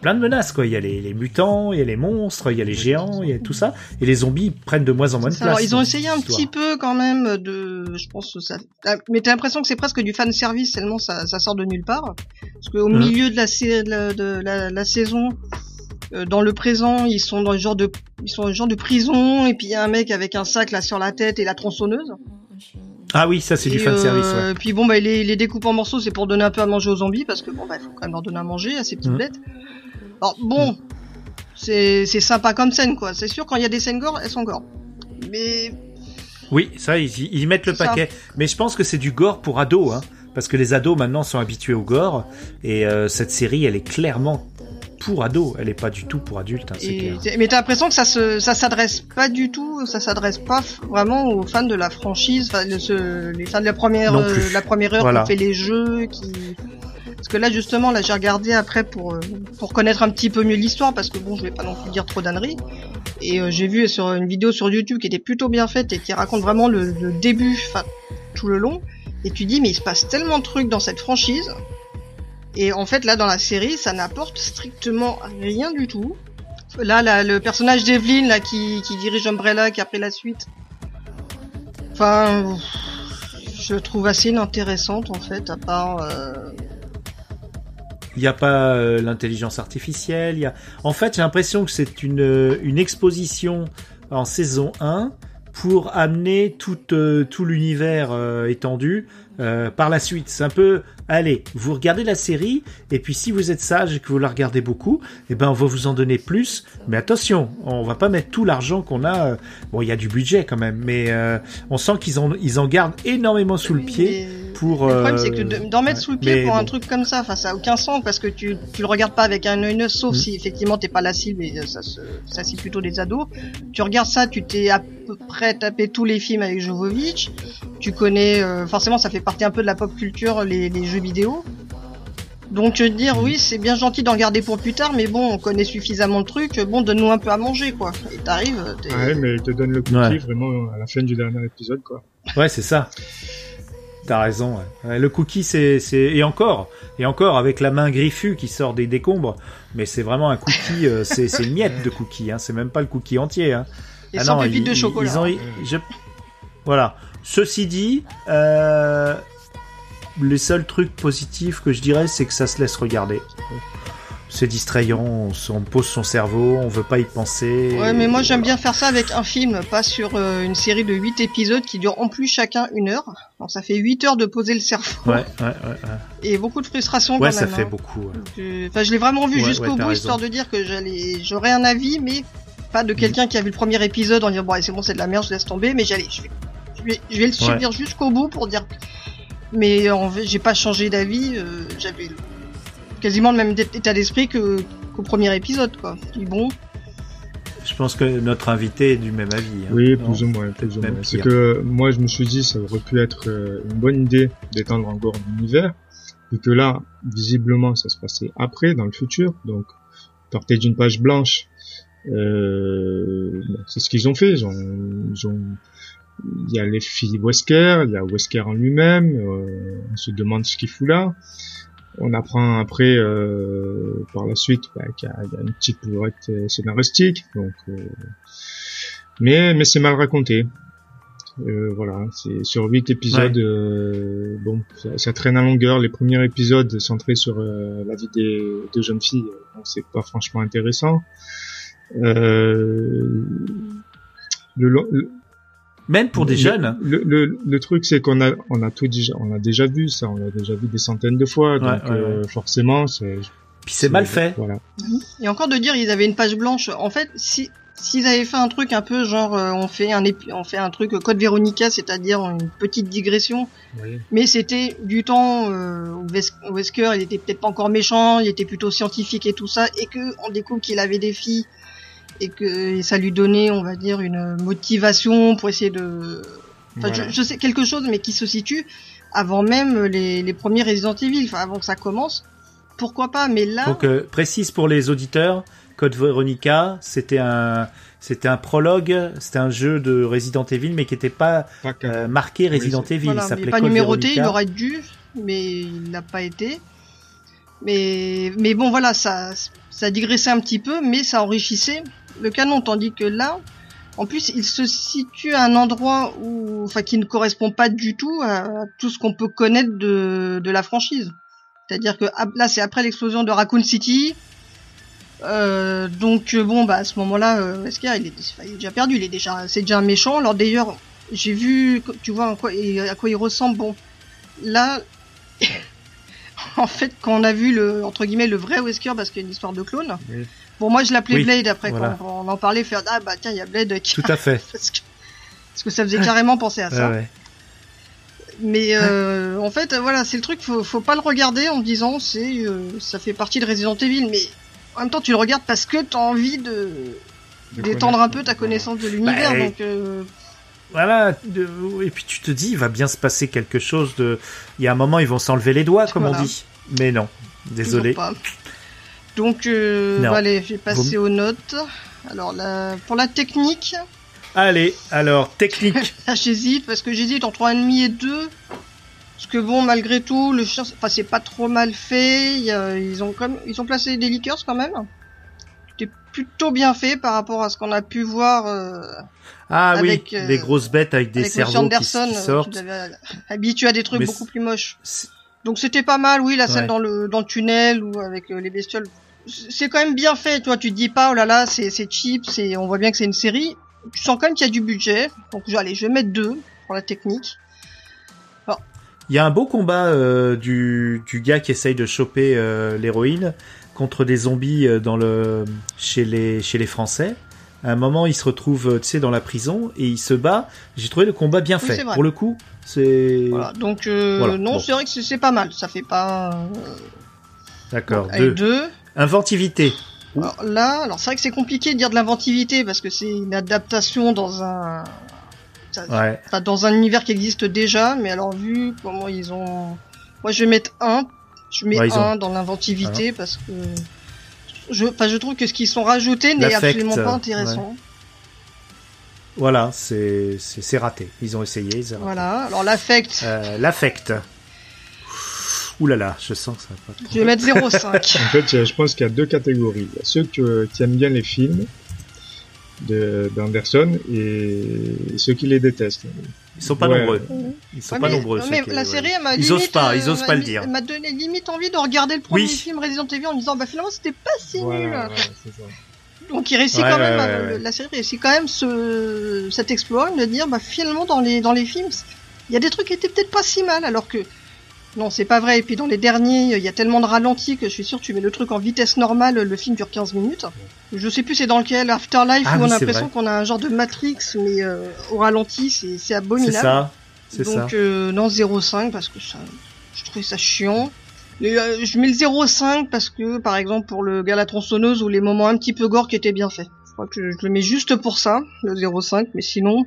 plein de menaces quoi. Il y a les, les mutants, il y a les monstres, il y a les géants, il y a tout ça, et les zombies prennent de moins en moins de place. Alors, ils ont essayé un petit peu quand même de, je pense que ça, ah, mais t'as l'impression que c'est presque du fan service tellement ça, ça sort de nulle part. Parce qu'au Mhm. milieu de la, sé- de la, de la- la saison, euh, dans le présent, ils sont dans le genre de, ils sont dans le genre de prison et puis il y a un mec avec un sac là sur la tête et la tronçonneuse. Ah oui, ça c'est du fan service. euh, Ouais. Puis bon, bah, il les, les découpe en morceaux, c'est pour donner un peu à manger aux zombies, parce que bon, bah, il faut quand même leur donner à manger à ces petites Mhm. bêtes. Alors bon, c'est c'est sympa comme scène, quoi. C'est sûr, quand il y a des scènes gore, elles sont gore. Mais Oui, ça ils, ils mettent le ça. paquet. Mais je pense que c'est du gore pour ados, hein, parce que les ados maintenant sont habitués au gore, et euh, cette série elle est clairement pour ados, elle est pas du tout pour adultes, hein, Et- clair. mais t'as l'impression que ça se, ça s'adresse pas du tout, ça s'adresse pas vraiment aux fans de la franchise, enfin, le- ce- les fans de la première, euh, plus. la première heure Voilà. qui ont fait les jeux, qui, parce que là justement, là j'ai regardé après pour euh, pour connaître un petit peu mieux l'histoire, parce que bon, je vais pas non plus dire trop d'âneries. Et euh, j'ai vu sur une vidéo sur YouTube qui était plutôt bien faite et qui raconte vraiment le, le début, enfin tout le long. Et tu dis mais il se passe tellement de trucs dans cette franchise. Et en fait là dans la série, ça n'apporte strictement rien du tout. Là, là, le personnage d'Evelyn, là, qui, qui dirige Umbrella, qui a pris la suite. Enfin, je trouve assez inintéressante, en fait, à part, euh, Il n'y a pas euh, l'intelligence artificielle. Y a... En fait, j'ai l'impression que c'est une, euh, une exposition en saison 1 pour amener tout, euh, tout l'univers étendu par la suite. C'est un peu, allez, vous regardez la série, et puis si vous êtes sage et que vous la regardez beaucoup, eh ben on va vous en donner plus. Mais attention, on va pas mettre tout l'argent qu'on a. euh, Bon, il y a du budget quand même, mais euh, on sent qu'ils en, ils en gardent énormément sous le pied pour. Le problème, euh, c'est que de- d'en mettre sous le pied pour un truc comme ça, enfin, ça a aucun sens parce que tu, tu le regardes pas avec un œil neuf, sauf Mm. si effectivement t'es pas la cible et ça se, ça cible plutôt des ados. Tu regardes ça, tu t'es à peu près tapé tous les films avec Jovovich. Tu connais, euh, forcément, ça fait partie un peu de la pop culture, les, les jeux vidéo. Donc, veux dire, oui, c'est bien gentil d'en garder pour plus tard, mais bon, on connaît suffisamment de trucs, bon, donne-nous un peu à manger, quoi. Et t'arrives, t'es- Ouais, mais il te donne le cookie Ouais. vraiment à la fin du dernier épisode, quoi. Ouais, c'est ça. T'as raison. ouais. Ouais, le cookie, c'est, c'est et encore, et encore avec la main griffue qui sort des décombres, mais c'est vraiment un cookie. euh, c'est, c'est une miette de cookie. Hein. C'est même pas le cookie entier. Hein. et Ah sans non, pépites ils- de chocolat. Ils ont, je- Voilà. Ceci dit, euh, les seuls trucs positifs que je dirais, c'est que ça se laisse regarder. C'est distrayant, on, se- on pose son cerveau, on veut pas y penser. Ouais, mais moi j'aime voilà. bien faire ça avec un film, pas sur euh, une série de 8 épisodes qui durent en plus chacun une heure. Donc ça fait 8 heures de poser le cerveau Ouais, ouais, ouais. ouais. et beaucoup de frustration Ouais, quand ça même. fait hein. beaucoup. ouais. Je- Enfin, je l'ai vraiment vu Ouais, jusqu'au ouais, bout, raison. histoire de dire que j'allais, j'aurais un avis, mais pas de quelqu'un qui a vu le premier épisode en disant bon, c'est bon, c'est de la merde, je laisse tomber, mais j'allais, je vais, je vais, je vais le subir jusqu'au bout pour dire. Mais en fait, j'ai pas changé d'avis, euh, j'avais quasiment le même état d'esprit que qu'au premier épisode, quoi. Bon, Je pense que notre invité est du même avis. hein. Oui, plus ou moins, plus ou Même moins. C'est que moi, je me suis dit, ça aurait pu être euh, une bonne idée d'étendre encore l'univers, vu que là, visiblement, ça se passait après, dans le futur, donc partait d'une page blanche. Euh, c'est ce qu'ils ont fait. Ils ont, ils ont, il y a les filles Wesker, il y a Wesker en lui-même. euh, on se demande ce qu'il fout là. On apprend après, euh, par la suite, bah, qu'il y, a il y a une petite bourrette euh, scénaristique. Donc, euh, mais mais c'est mal raconté. Euh, voilà, c'est sur huit épisodes. euh, bon, ça, ça traîne à longueur. Les premiers épisodes centrés sur la vie des deux jeunes filles, bon, c'est pas franchement intéressant. Euh, le, le- Même pour des le- jeunes. Le, le, le truc, c'est qu'on a, on a tout déjà, on a déjà vu ça, on l'a déjà vu des centaines de fois, donc ouais, euh, forcément, c'est, Puis c'est mal fait. Voilà. Et encore de dire ils avaient une page blanche. En fait, si s'ils avaient fait un truc un peu genre euh, on fait un épi- on fait un truc euh, code Véronica, c'est-à-dire une petite digression, Oui. mais c'était du temps euh, où Ves- où Wesker il était peut-être pas encore méchant, il était plutôt scientifique et tout ça, et que on découvre qu'il avait des filles et que ça lui donnait, on va dire, une motivation pour essayer de, enfin, Voilà. je, je sais quelque chose, mais qui se situe avant même les, les premiers Resident Evil, enfin avant que ça commence. Pourquoi pas Mais là, Donc euh, précise pour les auditeurs, Code Veronica, c'était un c'était un prologue, c'était un jeu de Resident Evil mais qui n'était pas euh, marqué Resident Evil, Voilà, il s'appelait pas Code numéroté, il aurait dû, mais il n'a pas été. Mais, mais bon, voilà, ça, ça digressait un petit peu, mais ça enrichissait le canon, tandis que là, en plus, il se situe à un endroit où, enfin, qui ne correspond pas du tout à tout ce qu'on peut connaître de, la franchise. C'est-à-dire que ah, là, c'est après l'explosion de Raccoon City. Euh, donc euh, bon, bah à ce moment-là, euh, Wesker, il est, il est déjà perdu, il est déjà, c'est déjà méchant. Alors d'ailleurs, j'ai vu, tu vois, à quoi, il ressemble. Bon, là, [LAUGHS] en fait, quand on a vu le entre guillemets le vrai Wesker, parce qu'il y a une histoire de clone. Bon, moi, je l'appelais Oui, Blade après voilà. quand on en parlait, faire ah bah tiens, il y a Blade qui Tout à fait. [LAUGHS] parce que parce que ça faisait carrément penser à ça. Ouais, ouais. Mais euh, en fait, voilà, c'est le truc, faut, faut pas le regarder en disant c'est euh, ça fait partie de Resident Evil, mais en même temps tu le regardes parce que t'as envie de d'étendre un peu ta connaissance de l'univers. Bah, donc euh, Voilà, et puis tu te dis, il va bien se passer quelque chose de... Il y a un moment, ils vont s'enlever les doigts, comme Voilà. on dit. Mais non, désolé. pas. Donc euh, bah, allez, je vais passer Vous- aux notes. Alors la, pour la technique, Allez, alors, technique. [LAUGHS] j'hésite parce que j'hésite entre un demi et deux. Parce que bon, malgré tout, le chien, enfin c'est pas trop mal fait. Ils ont comme, ils ont placé des liqueurs quand même. C'était plutôt bien fait par rapport à ce qu'on a pu voir euh, Ah Avec, oui, euh, des grosses bêtes avec des avec cerveaux qui, Anderson, qui sortent. habitué à des trucs Mais beaucoup plus moches. Donc c'était pas mal, oui, la scène Ouais. dans le dans le tunnel ou avec les bestioles. C'est quand même bien fait, toi. Tu te dis pas, oh là là, c'est c'est cheap, c'est on voit bien que c'est une série. Tu sens quand même qu'il y a du budget. Donc je- allez, je vais mettre deux pour la technique. Il y a un beau combat euh, du, du gars qui essaye de choper euh, l'héroïne contre des zombies euh, dans le chez les chez les Français. À un moment, il se retrouve, tu sais, dans la prison et il se bat. J'ai trouvé le combat bien Oui, fait. Pour le coup, c'est Voilà. Donc euh, Voilà, non, bon. c'est vrai que c'est- pas mal. Ça fait pas. d'accord. deux. Inventivité. Alors là, alors c'est vrai que c'est compliqué de dire de l'inventivité parce que c'est une adaptation dans un ça- Ouais. Enfin, dans un univers qui existe déjà, mais alors vu comment ils ont, moi je vais mettre un, je mets Ouais, un ont- dans l'inventivité parce que je, enfin je trouve que ce qu'ils sont rajoutés n'est absolument pas euh, intéressant. Voilà, c'est raté. Ils ont essayé. Ils ont raté. Voilà. Alors l'affect, Euh, L'affect. Ouh là là, je sens que ça va pas trop. je vais mettre 0,5. [LAUGHS] En fait, a- je pense qu'il y a deux catégories. Il y a ceux qui, euh, qui aiment bien les films de- d'Anderson et ceux qui les détestent. Ils sont pas Ouais. nombreux. Ils sont Ouais, pas mais, nombreux. mais qui- la ouais. série, elle Ils limite, osent pas, ils euh, osent pas le dire. Elle m'a donné limite envie de regarder le premier Oui. film Resident Evil en me disant, bah finalement c'était pas si Voilà, nul. ça. Donc il réussit Ouais, quand même, ouais, à- ouais, ouais. la série réussit quand même ce, cet exploit de dire, bah finalement dans les dans les films, il y a des trucs qui étaient peut-être pas si mal, alors que non c'est pas vrai. Et puis dans les derniers, il y a tellement de ralentis que je suis sûr que tu mets le truc en vitesse normale, le film dure 15 minutes. Je sais plus c'est dans lequel Afterlife Ah où oui, on a l'impression qu'on a un genre de Matrix mais euh, au ralenti, c'est c'est C'est abominable. ça. C'est ça. Donc euh, non 0,5 parce que ça, je trouvais ça chiant. Et, euh, je mets le 0,5 parce que par exemple pour le gars la tronçonneuse ou les moments un petit peu gore qui étaient bien faits. Je crois que je le mets juste pour ça, le 0,5, mais sinon.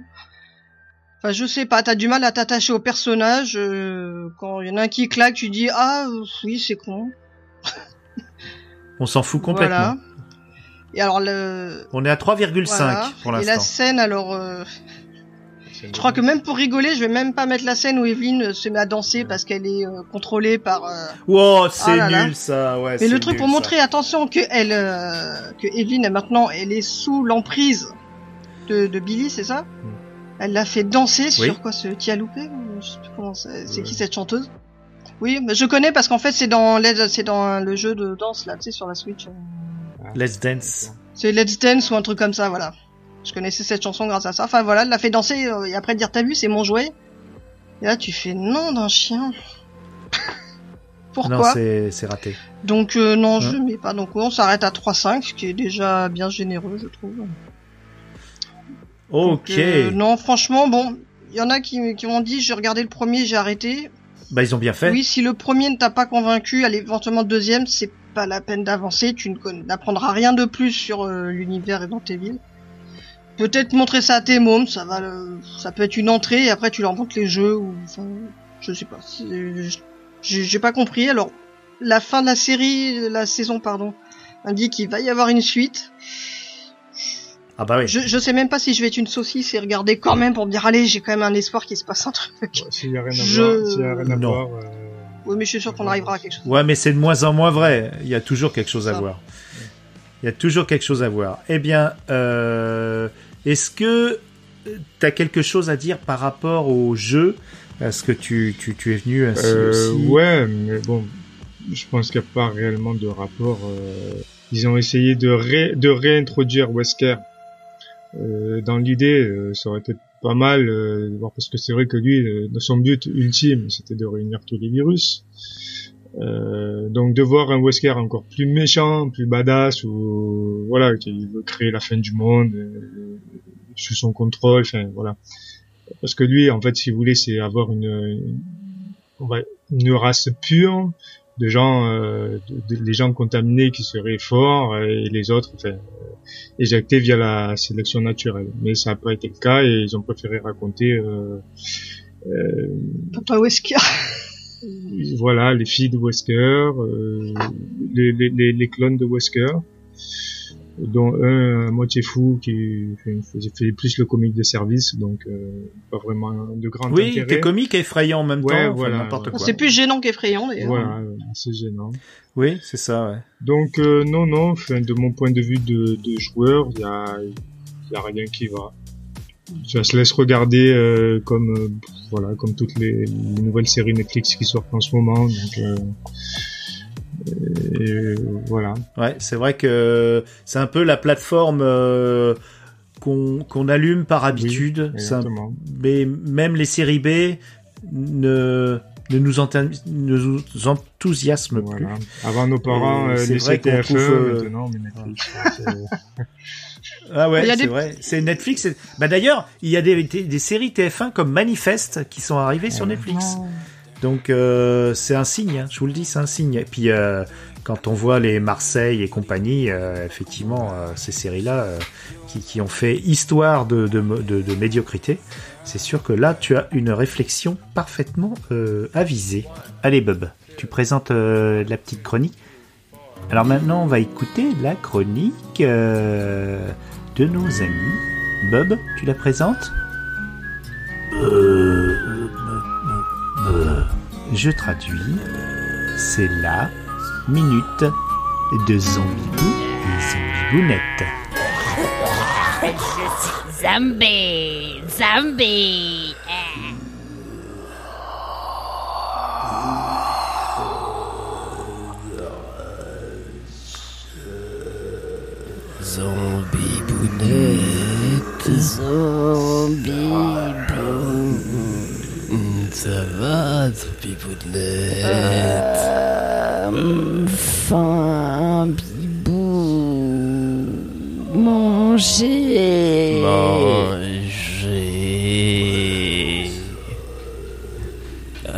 Enfin, je sais pas, t'as du mal à t'attacher au personnage. euh, quand il y en a un qui claque, tu dis ah oui c'est con. On s'en fout complètement. Voilà. Et alors le. On est à 3,5 voilà. pour Et la l'instant. scène alors. euh, Je crois que même pour rigoler, je vais même pas mettre la scène où Evelyne euh, se met à danser parce qu'elle est euh, contrôlée par. euh, Wow, c'est Ah là. nul ça. Ouais, Mais c'est le truc nul, pour ça. montrer, attention, que elle, euh, que Evelyne maintenant, elle est sous l'emprise de, de Billy, c'est ça? Elle l'a fait danser Oui. sur quoi ce Tialoupé Je sais plus comment c'est. Ouais. qui cette chanteuse? Oui, mais je connais parce qu'en fait c'est dans c'est dans le jeu de danse là, tu sais, sur la Switch. Let's Dance. C'est Let's Dance ou un truc comme ça, voilà. Je connaissais cette chanson grâce à ça. Enfin voilà, elle l'a fait danser euh, et après dire t'as vu, c'est mon jouet? Et là tu fais non d'un chien. [LAUGHS] pourquoi? Non, c'est c'est raté. Donc euh, non, je Ouais. mets pas. Donc on s'arrête à 3-5, ce qui est déjà bien généreux, je trouve. Ok. Donc, euh, non, franchement, bon, il y en a qui, qui m'ont dit, j'ai regardé le premier, j'ai arrêté. Bah, ils ont bien fait. Oui, si le premier ne t'a pas convaincu, allez, éventuellement le deuxième, c'est pas la peine d'avancer, tu n'apprendras rien de plus sur euh, l'univers et dans tes villes. Peut-être montrer ça à tes mômes, ça va, le- ça peut être une entrée et après tu leur montres les jeux ou, enfin, je sais pas. j'ai pas compris. Alors, la fin de la série, la saison, pardon, indique qu'il va y avoir une suite. Ah bah oui. Je, je sais même pas si je vais être une saucisse et regarder quand même pour me dire allez, j'ai quand même un espoir qu'il se passe un truc. S'il y a rien à Je- voir, s'il y a rien à Non. voir, euh, Oui, mais je suis sûr qu'on arrivera à quelque chose. Ouais, mais c'est de moins en moins vrai. Il y a toujours quelque chose à voir. Il y a toujours quelque chose à voir. Eh bien, euh, est-ce que tu as quelque chose à dire par rapport au jeu? Est-ce que tu, tu, tu es venu ainsi Euh, ouais, mais bon, je pense qu'il n'y a pas réellement de rapport. euh, ils ont essayé de, ré- de réintroduire Wesker. Euh, dans l'idée, euh, ça aurait été pas mal, euh, parce que c'est vrai que lui, son but ultime, c'était de réunir tous les virus. Euh, donc de voir un Wesker encore plus méchant, plus badass, ou voilà, qui veut créer la fin du monde euh, sous son contrôle, enfin voilà. Parce que lui, en fait, si vous voulez, c'est avoir une, une- une race pure de gens, euh, de- de- les gens contaminés qui seraient forts euh, et les autres, enfin, euh, éjectés via la sélection naturelle. Mais ça n'a pas été le cas et ils ont préféré raconter, euh, euh, Papa Wesker. [LAUGHS] voilà, les filles de Wesker, euh, les, les, les, les clones de Wesker, dont un à moitié fou qui fait, faisait- fait plus le comique de service, donc euh, pas vraiment de grand Oui, intérêt. t'es comique et effrayant en même Ouais, temps. voilà, n'importe ouais. quoi. C'est plus gênant qu'effrayant d'ailleurs. Voilà, c'est gênant. Oui, c'est ça. Ouais. Donc euh, non, non, enfin, de mon point de vue de, de joueur, il y a, y a rien qui va. Ça se laisse regarder euh, comme euh, voilà, comme toutes les, les nouvelles séries Netflix qui sortent en ce moment. Donc euh, et, voilà. Ouais, c'est vrai que c'est un peu la plateforme euh, qu'on qu'on allume par habitude. Un- mais même les séries B ne ne nous, enta- ne nous enthousiasment plus. Avant nos parents, euh, les CTFE, trouve, euh, maintenant mais Netflix. c'est- [LAUGHS] Ah ouais, c'est des- vrai. C'est Netflix. Bah d'ailleurs, il y a des, des, des séries TF1 comme Manifeste qui sont arrivées sur Netflix. Donc euh, c'est un signe, hein, je vous le dis, c'est un signe. Et puis euh, quand on voit les Marseille et compagnie, euh, effectivement, ces séries-là qui, qui ont fait histoire de, de, médiocrité, c'est sûr que là, tu as une réflexion parfaitement avisée. Allez, Bob, tu présentes la petite chronique. Alors maintenant, on va écouter la chronique de nos amis. Bob, tu la présentes? Euh, Je traduis. C'est la minute de Zombibou et Zombibounette. Zombie, zombie. eh. Zombie bounette. Zombie, Ça va, zombie bounette. euh, faim, bibou, manger. Manger. Ah.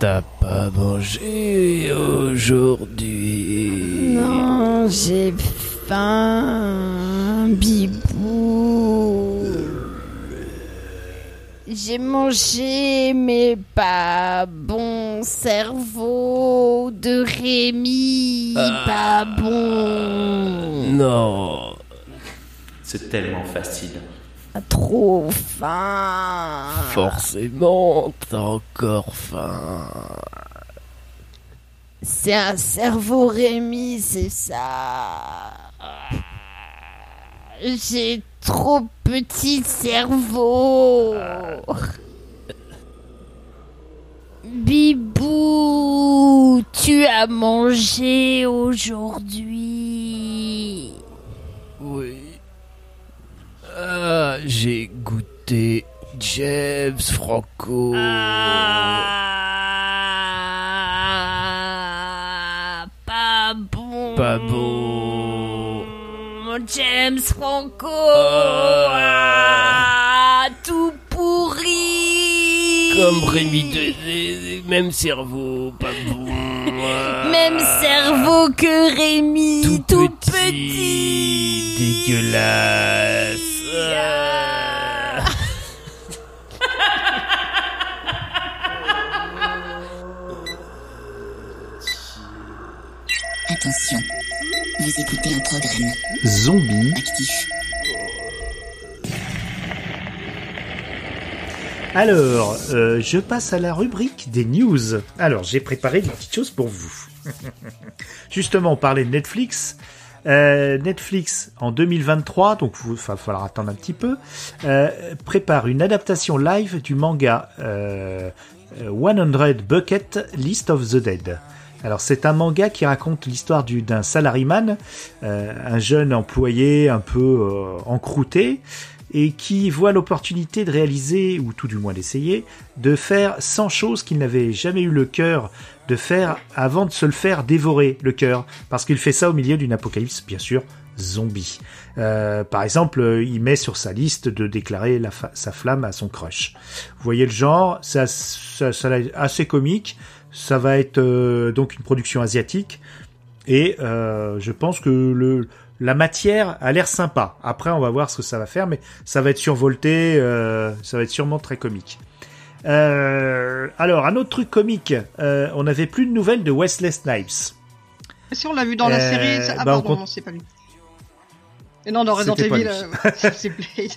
T'as pas mangé aujourd'hui Non, j'ai faim, bibou. J'ai mangé, mais pas bon cerveau de Rémi, pas bon. Non. C'est tellement facile. Trop faim. Forcément, t'as encore faim. C'est un cerveau Rémi, c'est ça. J'ai trop petit cerveau. Bibou, tu as mangé aujourd'hui. Oui. Ah, j'ai goûté James Franco. Ah, pas bon. Pas bon. James Franco Ah, Tout pourri Comme Rémi Denet, même cerveau, pas bon. Ah. Même cerveau que Rémi, Tout tout, petit, petit, dégueulasse. Ah. Attention, vous écoutez un programme Zombie. actif. Alors, euh, je passe à la rubrique des news. Alors, j'ai préparé une petite chose pour vous. [LAUGHS] Justement, on parlait de Netflix. Euh, Netflix en 2023, donc il va falloir attendre un petit peu, euh, prépare une adaptation live du manga euh, 100 Bucket List of the Dead. Alors c'est un manga qui raconte l'histoire du- d'un salaryman, euh, un jeune employé un peu euh, encrouté, et qui voit l'opportunité de réaliser, ou tout du moins d'essayer, de faire 100 choses qu'il n'avait jamais eu le cœur de faire avant de se le faire dévorer le cœur, parce qu'il fait ça au milieu d'une apocalypse, bien sûr, zombie. Euh, par exemple, euh, il met sur sa liste de déclarer sa flamme à son crush. Vous voyez le genre, être assez comique, ça va être euh, donc une production asiatique, et euh, je pense que le la matière a l'air sympa. Après, on va voir ce que ça va faire, mais ça va être survolté, euh, ça va être sûrement très comique. Euh, alors, un autre truc comique, euh, on n'avait plus de nouvelles de Wesley Snipes. Si on l'a vu dans la série, ah bah, on pardon, compte- non, c'est pas lui. Et non, dans Resident Evil, [LAUGHS] c'est Blade.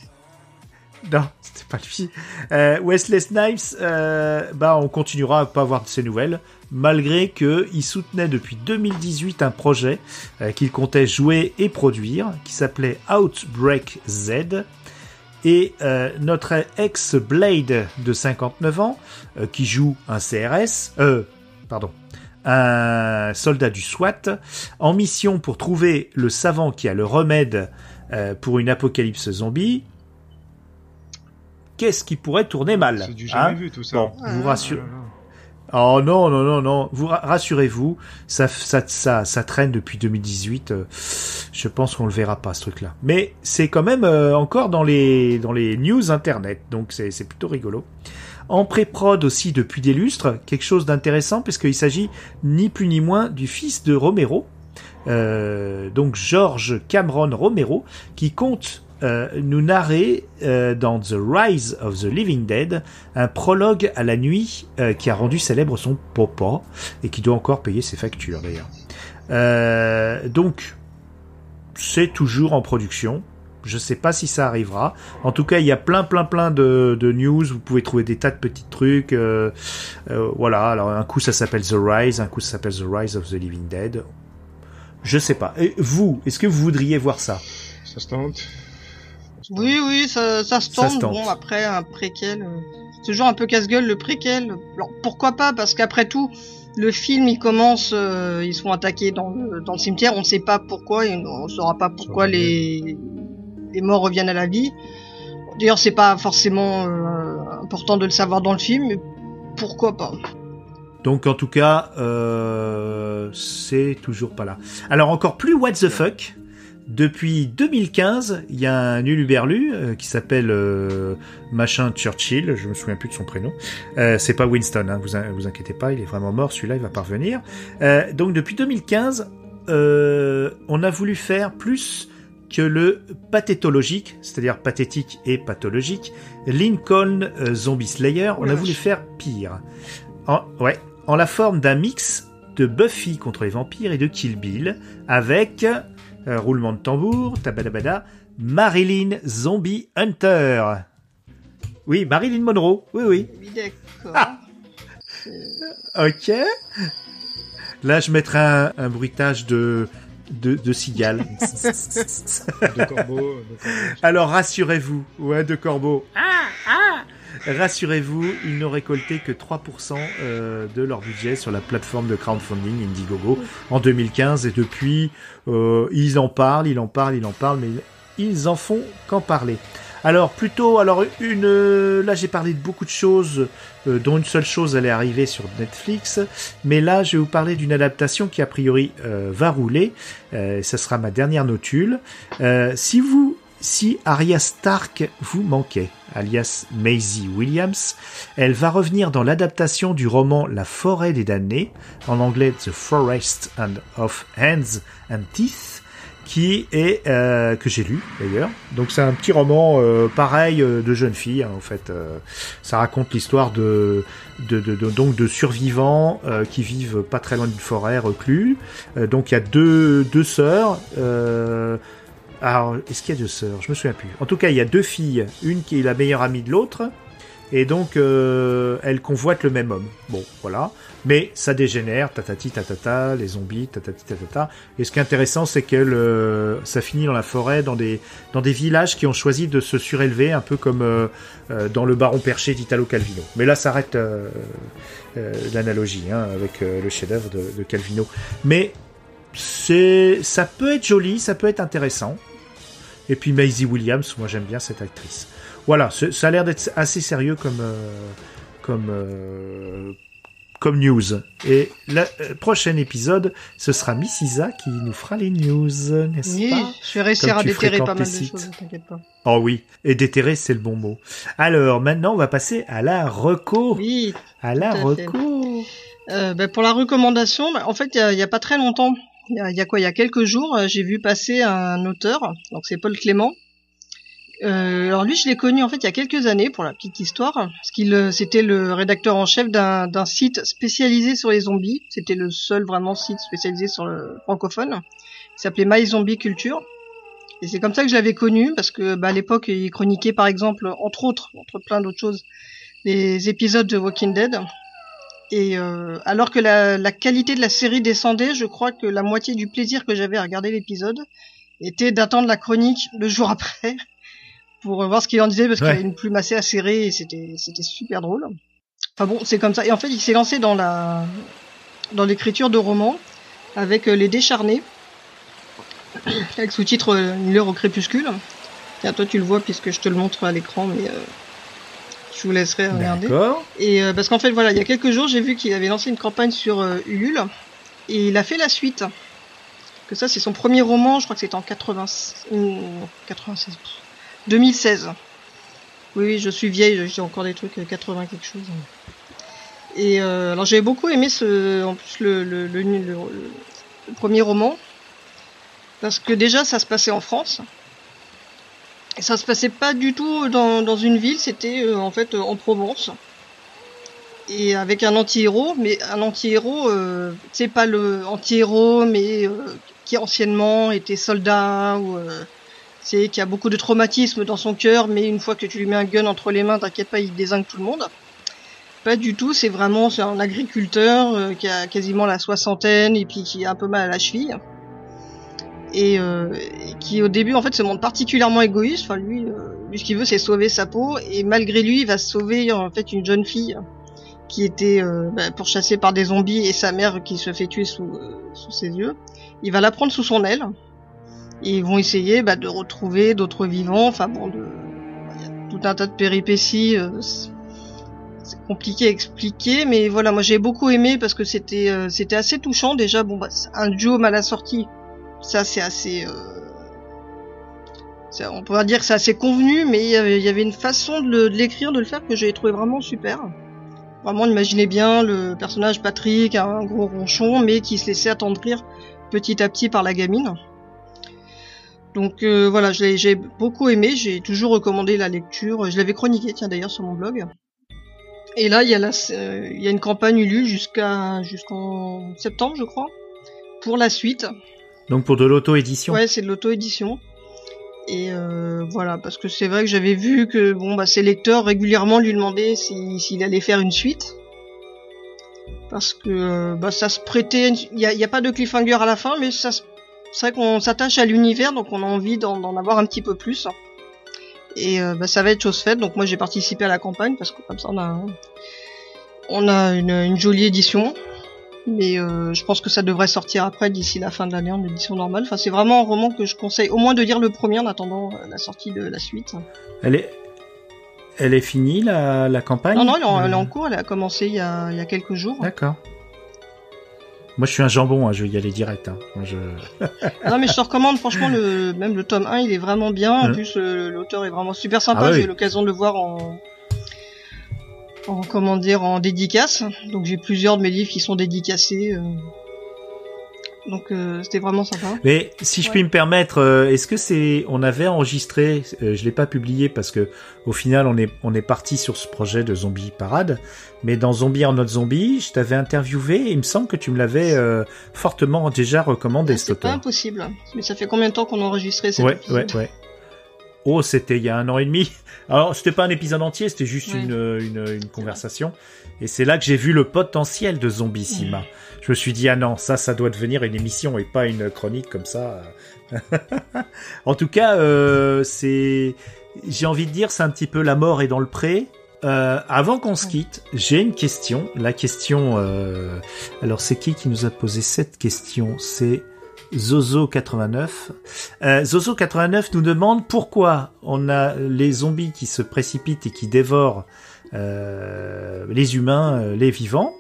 [LAUGHS] Non, c'était pas lui. Euh, Wesley Snipes, euh, bah, on continuera à pas avoir de ses nouvelles, malgré que il soutenait depuis 2018 un projet euh, qu'il comptait jouer et produire, qui s'appelait Outbreak Z. Et notre ex Blade de 59 ans, qui joue un CRS, pardon, un soldat du SWAT, en mission pour trouver le savant qui a le remède pour une apocalypse zombie, qu'est-ce qui pourrait tourner mal C'est du jamais hein? vu tout ça. Bon, Ah, vous Ah rassurez. là là. Oh non, non, non, non. Vous ra- rassurez-vous, ça, ça, ça, ça traîne depuis 2018. euh, je pense qu'on le verra pas ce truc-là. Mais c'est quand même euh, encore dans les dans les news internet, donc c'est c'est plutôt rigolo. En pré-prod aussi depuis des lustres, quelque chose d'intéressant puisqu'il s'agit ni plus ni moins du fils de Romero, euh, donc George Cameron Romero, qui compte euh, nous narrer euh, dans The Rise of the Living Dead un prologue à la nuit euh, qui a rendu célèbre son papa et qui doit encore payer ses factures d'ailleurs. Euh, donc c'est toujours en production. Je sais pas si ça arrivera. En tout cas, il y a plein, plein, plein de, de news. Vous pouvez trouver des tas de petits trucs. euh, euh, voilà. Alors, un coup, ça s'appelle The Rise. Un coup, ça s'appelle The Rise of the Living Dead. Je sais pas. Et vous, est-ce que vous voudriez voir ça? Ça se tente. Oui, oui, ça, ça se Ça tente. se tente. Bon, après, un préquel. euh, C'est toujours un peu casse-gueule, le préquel. Alors, pourquoi pas? Parce qu'après tout, le film, il commence, euh, ils sont attaqués dans le, dans le cimetière, on ne sait pas pourquoi, et on ne saura pas pourquoi les, les morts reviennent à la vie. D'ailleurs, c'est pas forcément euh, important de le savoir dans le film, mais pourquoi pas? Donc en tout cas, euh, c'est toujours pas là. Alors encore plus what the fuck. Depuis 2015, il y a un uluberlu euh, qui s'appelle euh, machin Churchill, je me souviens plus de son prénom. Euh, c'est pas Winston, hein, vous vous inquiétez pas, il est vraiment mort, celui-là il va pas revenir. Euh, donc depuis 2015, euh, on a voulu faire plus que le pathétologique, c'est-à-dire pathétique et pathologique, Lincoln euh, Zombie Slayer, on a voulu faire pire. En, ouais, en la forme d'un mix de Buffy contre les vampires et de Kill Bill, avec, roulement de tambour, tabadabada, Marilyn Zombie Hunter. Oui, Marilyn Monroe, oui, oui. Oui, d'accord. Ah. Ok. Là, je mettrai un, un bruitage de, de, de cigale. De corbeau. de corbeau. Alors rassurez-vous, ouais, de corbeau. Rassurez-vous, ils n'ont récolté que 3% euh, de leur budget sur la plateforme de crowdfunding Indiegogo en 2015 et depuis, euh, ils en parlent, ils en parlent, ils en parlent, mais ils en font qu'en parler. Alors plutôt, alors une, là j'ai parlé de beaucoup de choses, euh, dont une seule chose allait arriver sur Netflix, mais là je vais vous parler d'une adaptation qui a priori va rouler. Ça sera ma dernière notule. Si vous, si Arya Stark vous manquait, alias Maisie Williams, elle va revenir dans l'adaptation du roman La Forêt des damnés, en anglais The Forest and of Hands and Teeth qui est euh, que j'ai lu d'ailleurs. Donc c'est un petit roman euh, pareil euh, de jeune fille hein, en fait. Euh, ça raconte l'histoire de, de, de, donc de survivants euh, qui vivent pas très loin d'une forêt reclus. Euh, donc il y a deux deux sœurs. Alors est-ce qu'il y a deux sœurs? Je me souviens plus. En tout cas il y a deux filles, une qui est la meilleure amie de l'autre. Et donc, euh, elles convoitent le même homme. Bon, voilà. Mais ça dégénère, tatati tatata, les zombies, tatati tatata. Et ce qui est intéressant, c'est que ça finit dans la forêt, dans des, villages qui ont choisi de se surélever, un peu comme euh, euh, dans le Baron Perché d'Italo Calvino. Mais là s'arrête euh, l'analogie hein, avec le chef-d'œuvre de, Calvino. Mais ça peut être joli, ça peut être intéressant. Et puis Maisie Williams, moi j'aime bien cette actrice. Voilà, ce- ça a l'air d'être assez sérieux comme euh, comme euh, comme news. Et le euh, prochain épisode, ce sera Miss Isa qui nous fera les news, n'est-ce Oui, pas je vais réussir à déterrer pas mal de sites. choses, t'inquiète pas. Oh oui, et déterrer, c'est le bon mot. Alors maintenant, on va passer à la reco. Oui, à la à reco. Euh, bah, pour la recommandation, bah, en fait, il y a, il y a pas très longtemps, il y a, quoi, il y a quelques jours, euh, j'ai vu passer un auteur, donc c'est Paul Clément. Euh, alors lui, je l'ai connu en fait il y a quelques années pour la petite histoire, parce qu'il euh, c'était le rédacteur en chef d'un d'un site spécialisé sur les zombies. C'était le seul vraiment site spécialisé sur le francophone. Il s'appelait My Zombie Culture. Et c'est comme ça que je l'avais connu, parce que bah, à l'époque, il chroniquait par exemple, entre autres, entre plein d'autres choses, les épisodes de Walking Dead. Et euh, alors que la, la qualité de la série descendait, je crois que la moitié du plaisir que j'avais à regarder l'épisode était d'attendre la chronique le jour après [LAUGHS] pour voir ce qu'il en disait parce qu'il Ouais. avait une plume assez acérée et c'était c'était super drôle. Enfin bon, c'est comme ça. Et en fait, il s'est lancé dans la dans l'écriture de romans avec euh, Les Décharnés, [COUGHS] avec sous-titre euh, Une heure au crépuscule. Tiens, toi tu le vois puisque je te le montre à l'écran, mais euh, je vous laisserai regarder. Et euh, parce qu'en fait, voilà, il y a quelques jours, j'ai vu qu'il avait lancé une campagne sur euh, Ulule et il a fait la suite. Que ça, c'est son premier roman, je crois que c'était en 80, ou 96, 2016. Oui, oui, je suis vieille, j'ai encore des trucs euh, 80 quelque chose. Et euh, alors j'avais beaucoup aimé ce, en plus le, le, le, le- le premier roman parce que déjà ça se passait en France. Et ça se passait pas du tout dans, dans une ville, c'était euh, en fait euh, en Provence. Et avec un anti-héros, mais un anti-héros, euh, c'est pas le anti-héros, mais euh, qui anciennement était soldat ou euh, c'est qui a beaucoup de traumatisme dans son cœur, mais une fois que tu lui mets un gun entre les mains, t'inquiète pas, il désingue tout le monde. Pas du tout, c'est vraiment un agriculteur euh, qui a quasiment la soixantaine et puis qui a un peu mal à la cheville. Et, euh, qui au début en fait se montre particulièrement égoïste. Enfin lui, euh, lui ce qu'il veut c'est sauver sa peau et malgré lui il va sauver en fait une jeune fille qui était euh, bah, pourchassée par des zombies et sa mère qui se fait tuer sous, euh, sous ses yeux. Il va la prendre sous son aile et ils vont essayer bah, de retrouver d'autres vivants. Enfin bon, de... il y a tout un tas de péripéties. euh, c'est- compliqué à expliquer, mais voilà, moi j'ai beaucoup aimé parce que c'était c'était assez touchant déjà. Bon, bah, un duo mal assorti, ça c'est assez. euh, on pourrait dire que c'est assez convenu, mais il y avait, une façon de l'écrire, de le faire que j'ai trouvé vraiment super. Vraiment, imaginez bien le personnage Patrick, un gros ronchon, mais qui se laissait attendrir petit à petit par la gamine. Donc euh, voilà, j'ai beaucoup aimé, j'ai toujours recommandé la lecture. Je l'avais chroniqué, tiens d'ailleurs, sur mon blog. Et là, il y a, euh, une campagne Ulule jusqu'à jusqu'en septembre, je crois, pour la suite. Donc pour de l'auto-édition. Ouais, c'est de l'auto-édition. Et euh, voilà, parce que c'est vrai que j'avais vu que bon bah ses lecteurs régulièrement lui demandaient si- s'il allait faire une suite. Parce que euh, bah ça se prêtait, il y a, pas de cliffhanger à la fin, mais ça c'est vrai qu'on s'attache à l'univers, donc on a envie d'en avoir un petit peu plus. Et euh, bah, ça va être chose faite, donc moi j'ai participé à la campagne parce que comme ça on a on a une jolie édition. Mais euh, je pense que ça devrait sortir après, d'ici la fin de l'année, en édition normale. Enfin, c'est vraiment un roman que je conseille au moins de lire le premier en attendant euh, la sortie de la suite. Elle est, elle est finie la, la campagne? Non, non, elle est en, elle est en cours, elle a commencé il y a, il y a quelques jours. D'accord. Moi, je suis un jambon, hein, je vais y aller direct. Hein. Moi, je... Non, mais je te recommande, franchement, le, même le tome 1, il est vraiment bien. En Mm. plus, euh, l'auteur est vraiment super sympa. Ah oui. J'ai eu l'occasion de le voir en, en, comment dire, en dédicace. Donc, j'ai plusieurs de mes livres qui sont dédicacés. euh. Donc, euh, c'était vraiment sympa. Mais si je Ouais. puis me permettre, euh, est-ce que c'est, on avait enregistré, euh, je l'ai pas publié parce que au final on est on est parti sur ce projet de zombie parade, mais dans Zombie en autre zombie, je t'avais interviewé et il me semble que tu me l'avais euh, fortement déjà recommandé cet C'est pas impossible. Mais ça fait combien de temps qu'on a enregistré cet Ouais, épisode? ouais, ouais. Oh, c'était il y a un an et demi. [LAUGHS] Alors, c'était pas un épisode entier, c'était juste Ouais. une, euh, une, une conversation. Et c'est là que j'ai vu le potentiel de Zombissima. Je me suis dit, ah non, ça, ça doit devenir une émission et pas une chronique comme ça. [LAUGHS] en tout cas, euh, c'est, j'ai envie de dire, c'est un petit peu la mort est dans le pré. Euh, avant qu'on se quitte, j'ai une question. La question, euh, alors c'est qui qui nous a posé cette question? C'est Zozo89. Euh, Zozo89 nous demande pourquoi on a les zombies qui se précipitent et qui dévorent euh, les humains, euh, les vivants,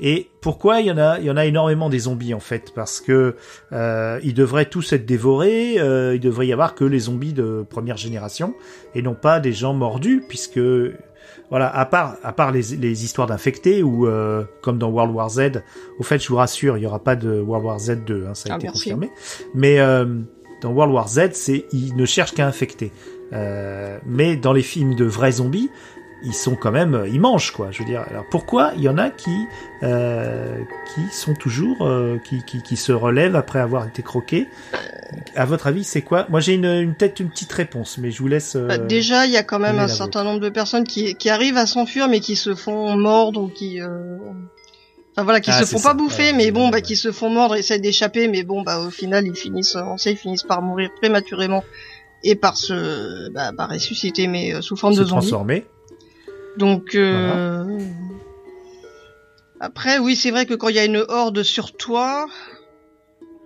et pourquoi il y en a, il y en a énormément des zombies en fait, parce que euh, ils devraient tous être dévorés, il devrait y avoir que les zombies de première génération et non pas des gens mordus, puisque voilà, à part à part les, les histoires d'infectés ou euh, comme dans World War Z, au fait, je vous rassure, il y aura pas de World War Z 2, hein, ça a Ah, été merci. confirmé. Mais euh, dans World War Z, c'est ils ne cherchent qu'à infecter. Euh, mais dans les films de vrais zombies, ils sont quand même, ils mangent quoi. Je veux dire, alors pourquoi il y en a qui euh, qui sont toujours, euh, qui, qui qui se relèvent après avoir été croqués? À votre avis, c'est quoi? Moi, j'ai une une tête, une petite réponse, mais je vous laisse. euh, Bah, déjà, il y a quand même un certain nombre de personnes qui, qui arrivent à s'enfuir, mais qui se font mordre ou qui, euh... enfin voilà, qui Ah, se font ça. pas bouffer, Ouais, mais bon, bah ouais. qui se font mordre, essaient d'échapper, mais bon, bah au final, ils finissent, on sait, ils finissent par mourir prématurément et par se, bah, ressusciter, mais euh, sous forme se de zombies. transformer. Donc euh... après, oui, c'est vrai que quand il y a une horde sur toi,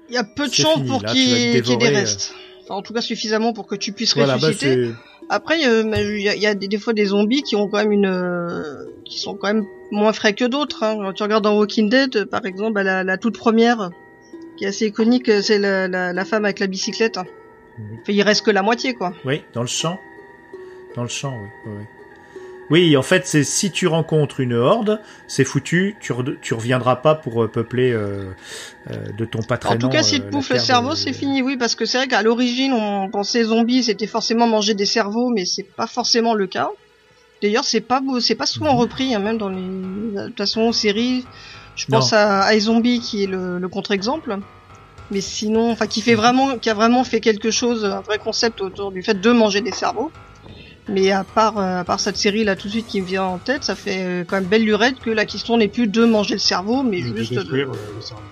il y a peu de chances pour qu'il y, ait- qu'il y ait des restes. Enfin, en tout cas, suffisamment pour que tu puisses Voilà, bah, ressusciter. Après, euh, mais il y a, il y a des, des fois des zombies qui ont quand même une, euh, qui sont quand même moins frais que d'autres. Hein. Quand tu regardes dans Walking Dead, par exemple, bah, la, la toute première, qui est assez iconique, c'est la, la, la femme avec la bicyclette. Mhm. Enfin, il reste que la moitié, quoi. Oui, dans le champ. Dans le champ, oui. oui, oui. En fait, c'est si tu rencontres une horde, c'est foutu, tu, re- tu reviendras pas pour euh, peupler euh, euh, de ton pas En tout cas, euh, te la bouffe le cerveau, de- c'est fini, oui, parce que c'est vrai qu'à l'origine, on pensait zombies, c'était forcément manger des cerveaux, mais c'est pas forcément le cas. D'ailleurs, c'est pas beau, c'est pas souvent Mhm. repris, hein, même dans les adaptations aux séries. Je pense Non. à iZombie qui est le, le contre-exemple. Mais sinon, enfin, qui fait Mhm. vraiment, qui a vraiment fait quelque chose, un vrai concept autour du fait de manger des cerveaux. Mais à part, euh, à part cette série là tout de suite qui me vient en tête, ça fait euh, quand même belle lurette que la question n'est plus de manger le cerveau, mais De juste détruire, de, euh, le cerveau.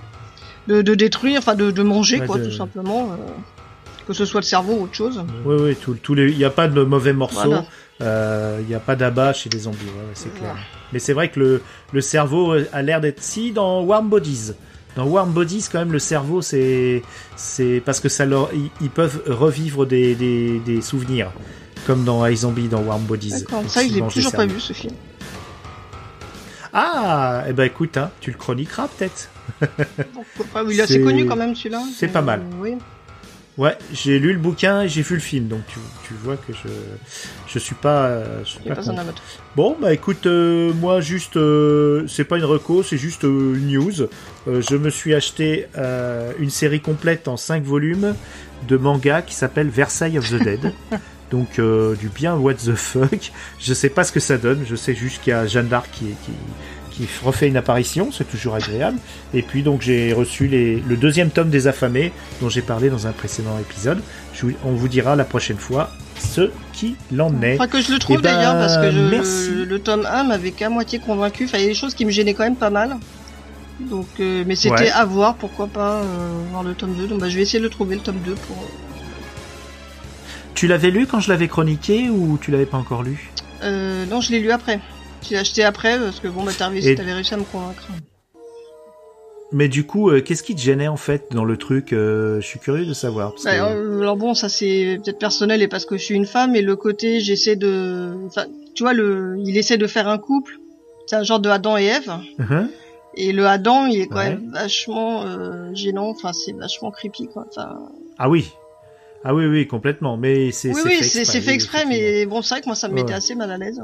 de, de détruire, enfin de, de manger Ouais, quoi, de- tout simplement. euh, que ce soit le cerveau ou autre chose. Oui, oui, tout, tous les, il n'y a pas de mauvais morceaux, Voilà. euh, il n'y a pas d'abat chez les zombies, ouais, ouais, c'est clair. Mais c'est vrai que le, le cerveau a l'air d'être si dans Warm Bodies. Dans Warm Bodies, quand même, le cerveau, c'est, c'est parce que ça leur, ils, ils peuvent revivre des, des, des souvenirs, comme dans iZombie, dans Warm Bodies. Ça je l'ai toujours pas vu ce film. Ah, eh ben écoute, hein, tu le chroniqueras peut-être. [LAUGHS] Pourquoi pas, oui, il est assez connu quand même celui-là. c'est pas mal. Oui. Ouais, j'ai lu le bouquin et j'ai vu le film, donc tu, tu vois que je, je suis pas, euh, je suis pas pas un. Bon, bah écoute, euh, moi juste, euh, c'est pas une reco, c'est juste euh, une news. Je me suis acheté une série complète en 5 volumes de manga qui s'appelle Versailles of the Dead. [LAUGHS] Donc euh, du bien what the fuck. Je sais pas ce que ça donne, je sais juste qu'il y a Jeanne d'Arc qui, qui, qui refait une apparition, c'est toujours agréable. Et puis donc j'ai reçu les, le deuxième tome des affamés dont j'ai parlé dans un précédent épisode. Je on vous dira la prochaine fois ce qu'il en est. Enfin que je le trouve Eh ben, d'ailleurs parce que je- merci. le tome 1 m'avait qu'à moitié convaincu. Enfin, il y a des choses qui me gênaient quand même pas mal. Donc, euh, mais c'était Ouais. à voir, pourquoi pas euh, voir le tome 2. Donc bah, je vais essayer de le trouver le tome 2 pour. Tu l'avais lu quand je l'avais chroniqué ou tu l'avais pas encore lu? Euh, non, je l'ai lu après. Je l'ai acheté après parce que bon bah t'avais Et- réussi à me convaincre. Mais du coup, euh, qu'est-ce qui te gênait en fait dans le truc euh, Je suis curieux de savoir. parce Bah, que- alors bon, ça c'est peut-être personnel et parce que je suis une femme et le côté j'essaie de, enfin, tu vois le, il essaie de faire un couple. C'est un genre de Adam et Ève. Mhm. Et le Adam, il est quand Ouais. même vachement euh, gênant. Enfin, c'est vachement creepy quoi. Enfin, Ah oui. Ah oui, oui, complètement. Mais c'est oui, oui, fait c'est fait exprès, mais bon, c'est vrai que moi ça me mettait ouais. assez mal à l'aise.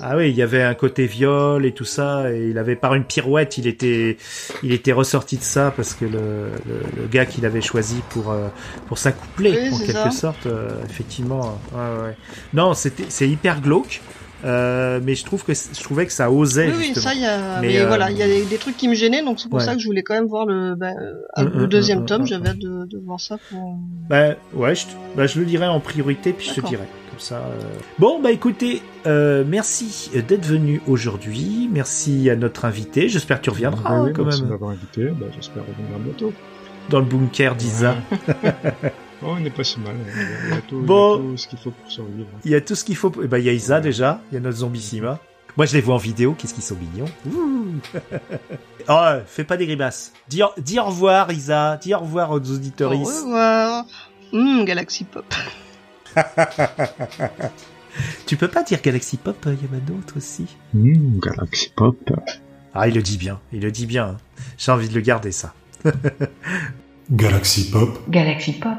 Ah oui, il y avait un côté viol et tout ça, et il avait par une pirouette, il était, il était ressorti de ça parce que le, le, le gars qu'il avait choisi pour euh, pour s'accoupler Oui, en quelque ça. sorte, euh, effectivement. ouais, ouais. Non, c'était c'est hyper glauque, euh, mais je trouve que c- je trouvais que ça osait Oui, oui, justement. ça, il y a, Mais, mais, euh, voilà, il y a des, des trucs qui me gênaient, donc c'est pour Ouais. ça que je voulais quand même voir le, bah, euh, Mm, le mm, deuxième mm, tome. J'avais hâte de, de voir ça pour. Bah ouais, je, bah, je le dirai en priorité, puis je te dirai comme ça. euh. Bon bah écoutez, euh, merci d'être venu aujourd'hui, merci à notre invité. J'espère que tu reviendras Oui, hein, oui, quand merci même d'avoir invité. Bah, J'espère revenir bientôt. dans le bunker d'Isa. [LAUGHS] Oh, on n'est pas si mal. Il y a tout, il y a Bon. tout ce qu'il faut pour survivre. Il y a tout ce qu'il faut. Eh ben, il y a Isa déjà, il y a notre zombissima. Moi, je les vois en vidéo, qu'est-ce qu'ils sont mignons. Ouh. [LAUGHS] oh, fais pas des grimaces. Dis, au- dis au revoir, Isa. Dis au revoir aux Au auditoristes. revoir. Hum, Galaxy Pop. [LAUGHS] Tu peux pas dire Galaxy Pop, euh, Yamano, toi aussi? Mmh, Galaxy Pop. Ah, il le dit bien, il le dit bien. J'ai envie de le garder, ça. [LAUGHS] Galaxy Pop, Galaxy Pop.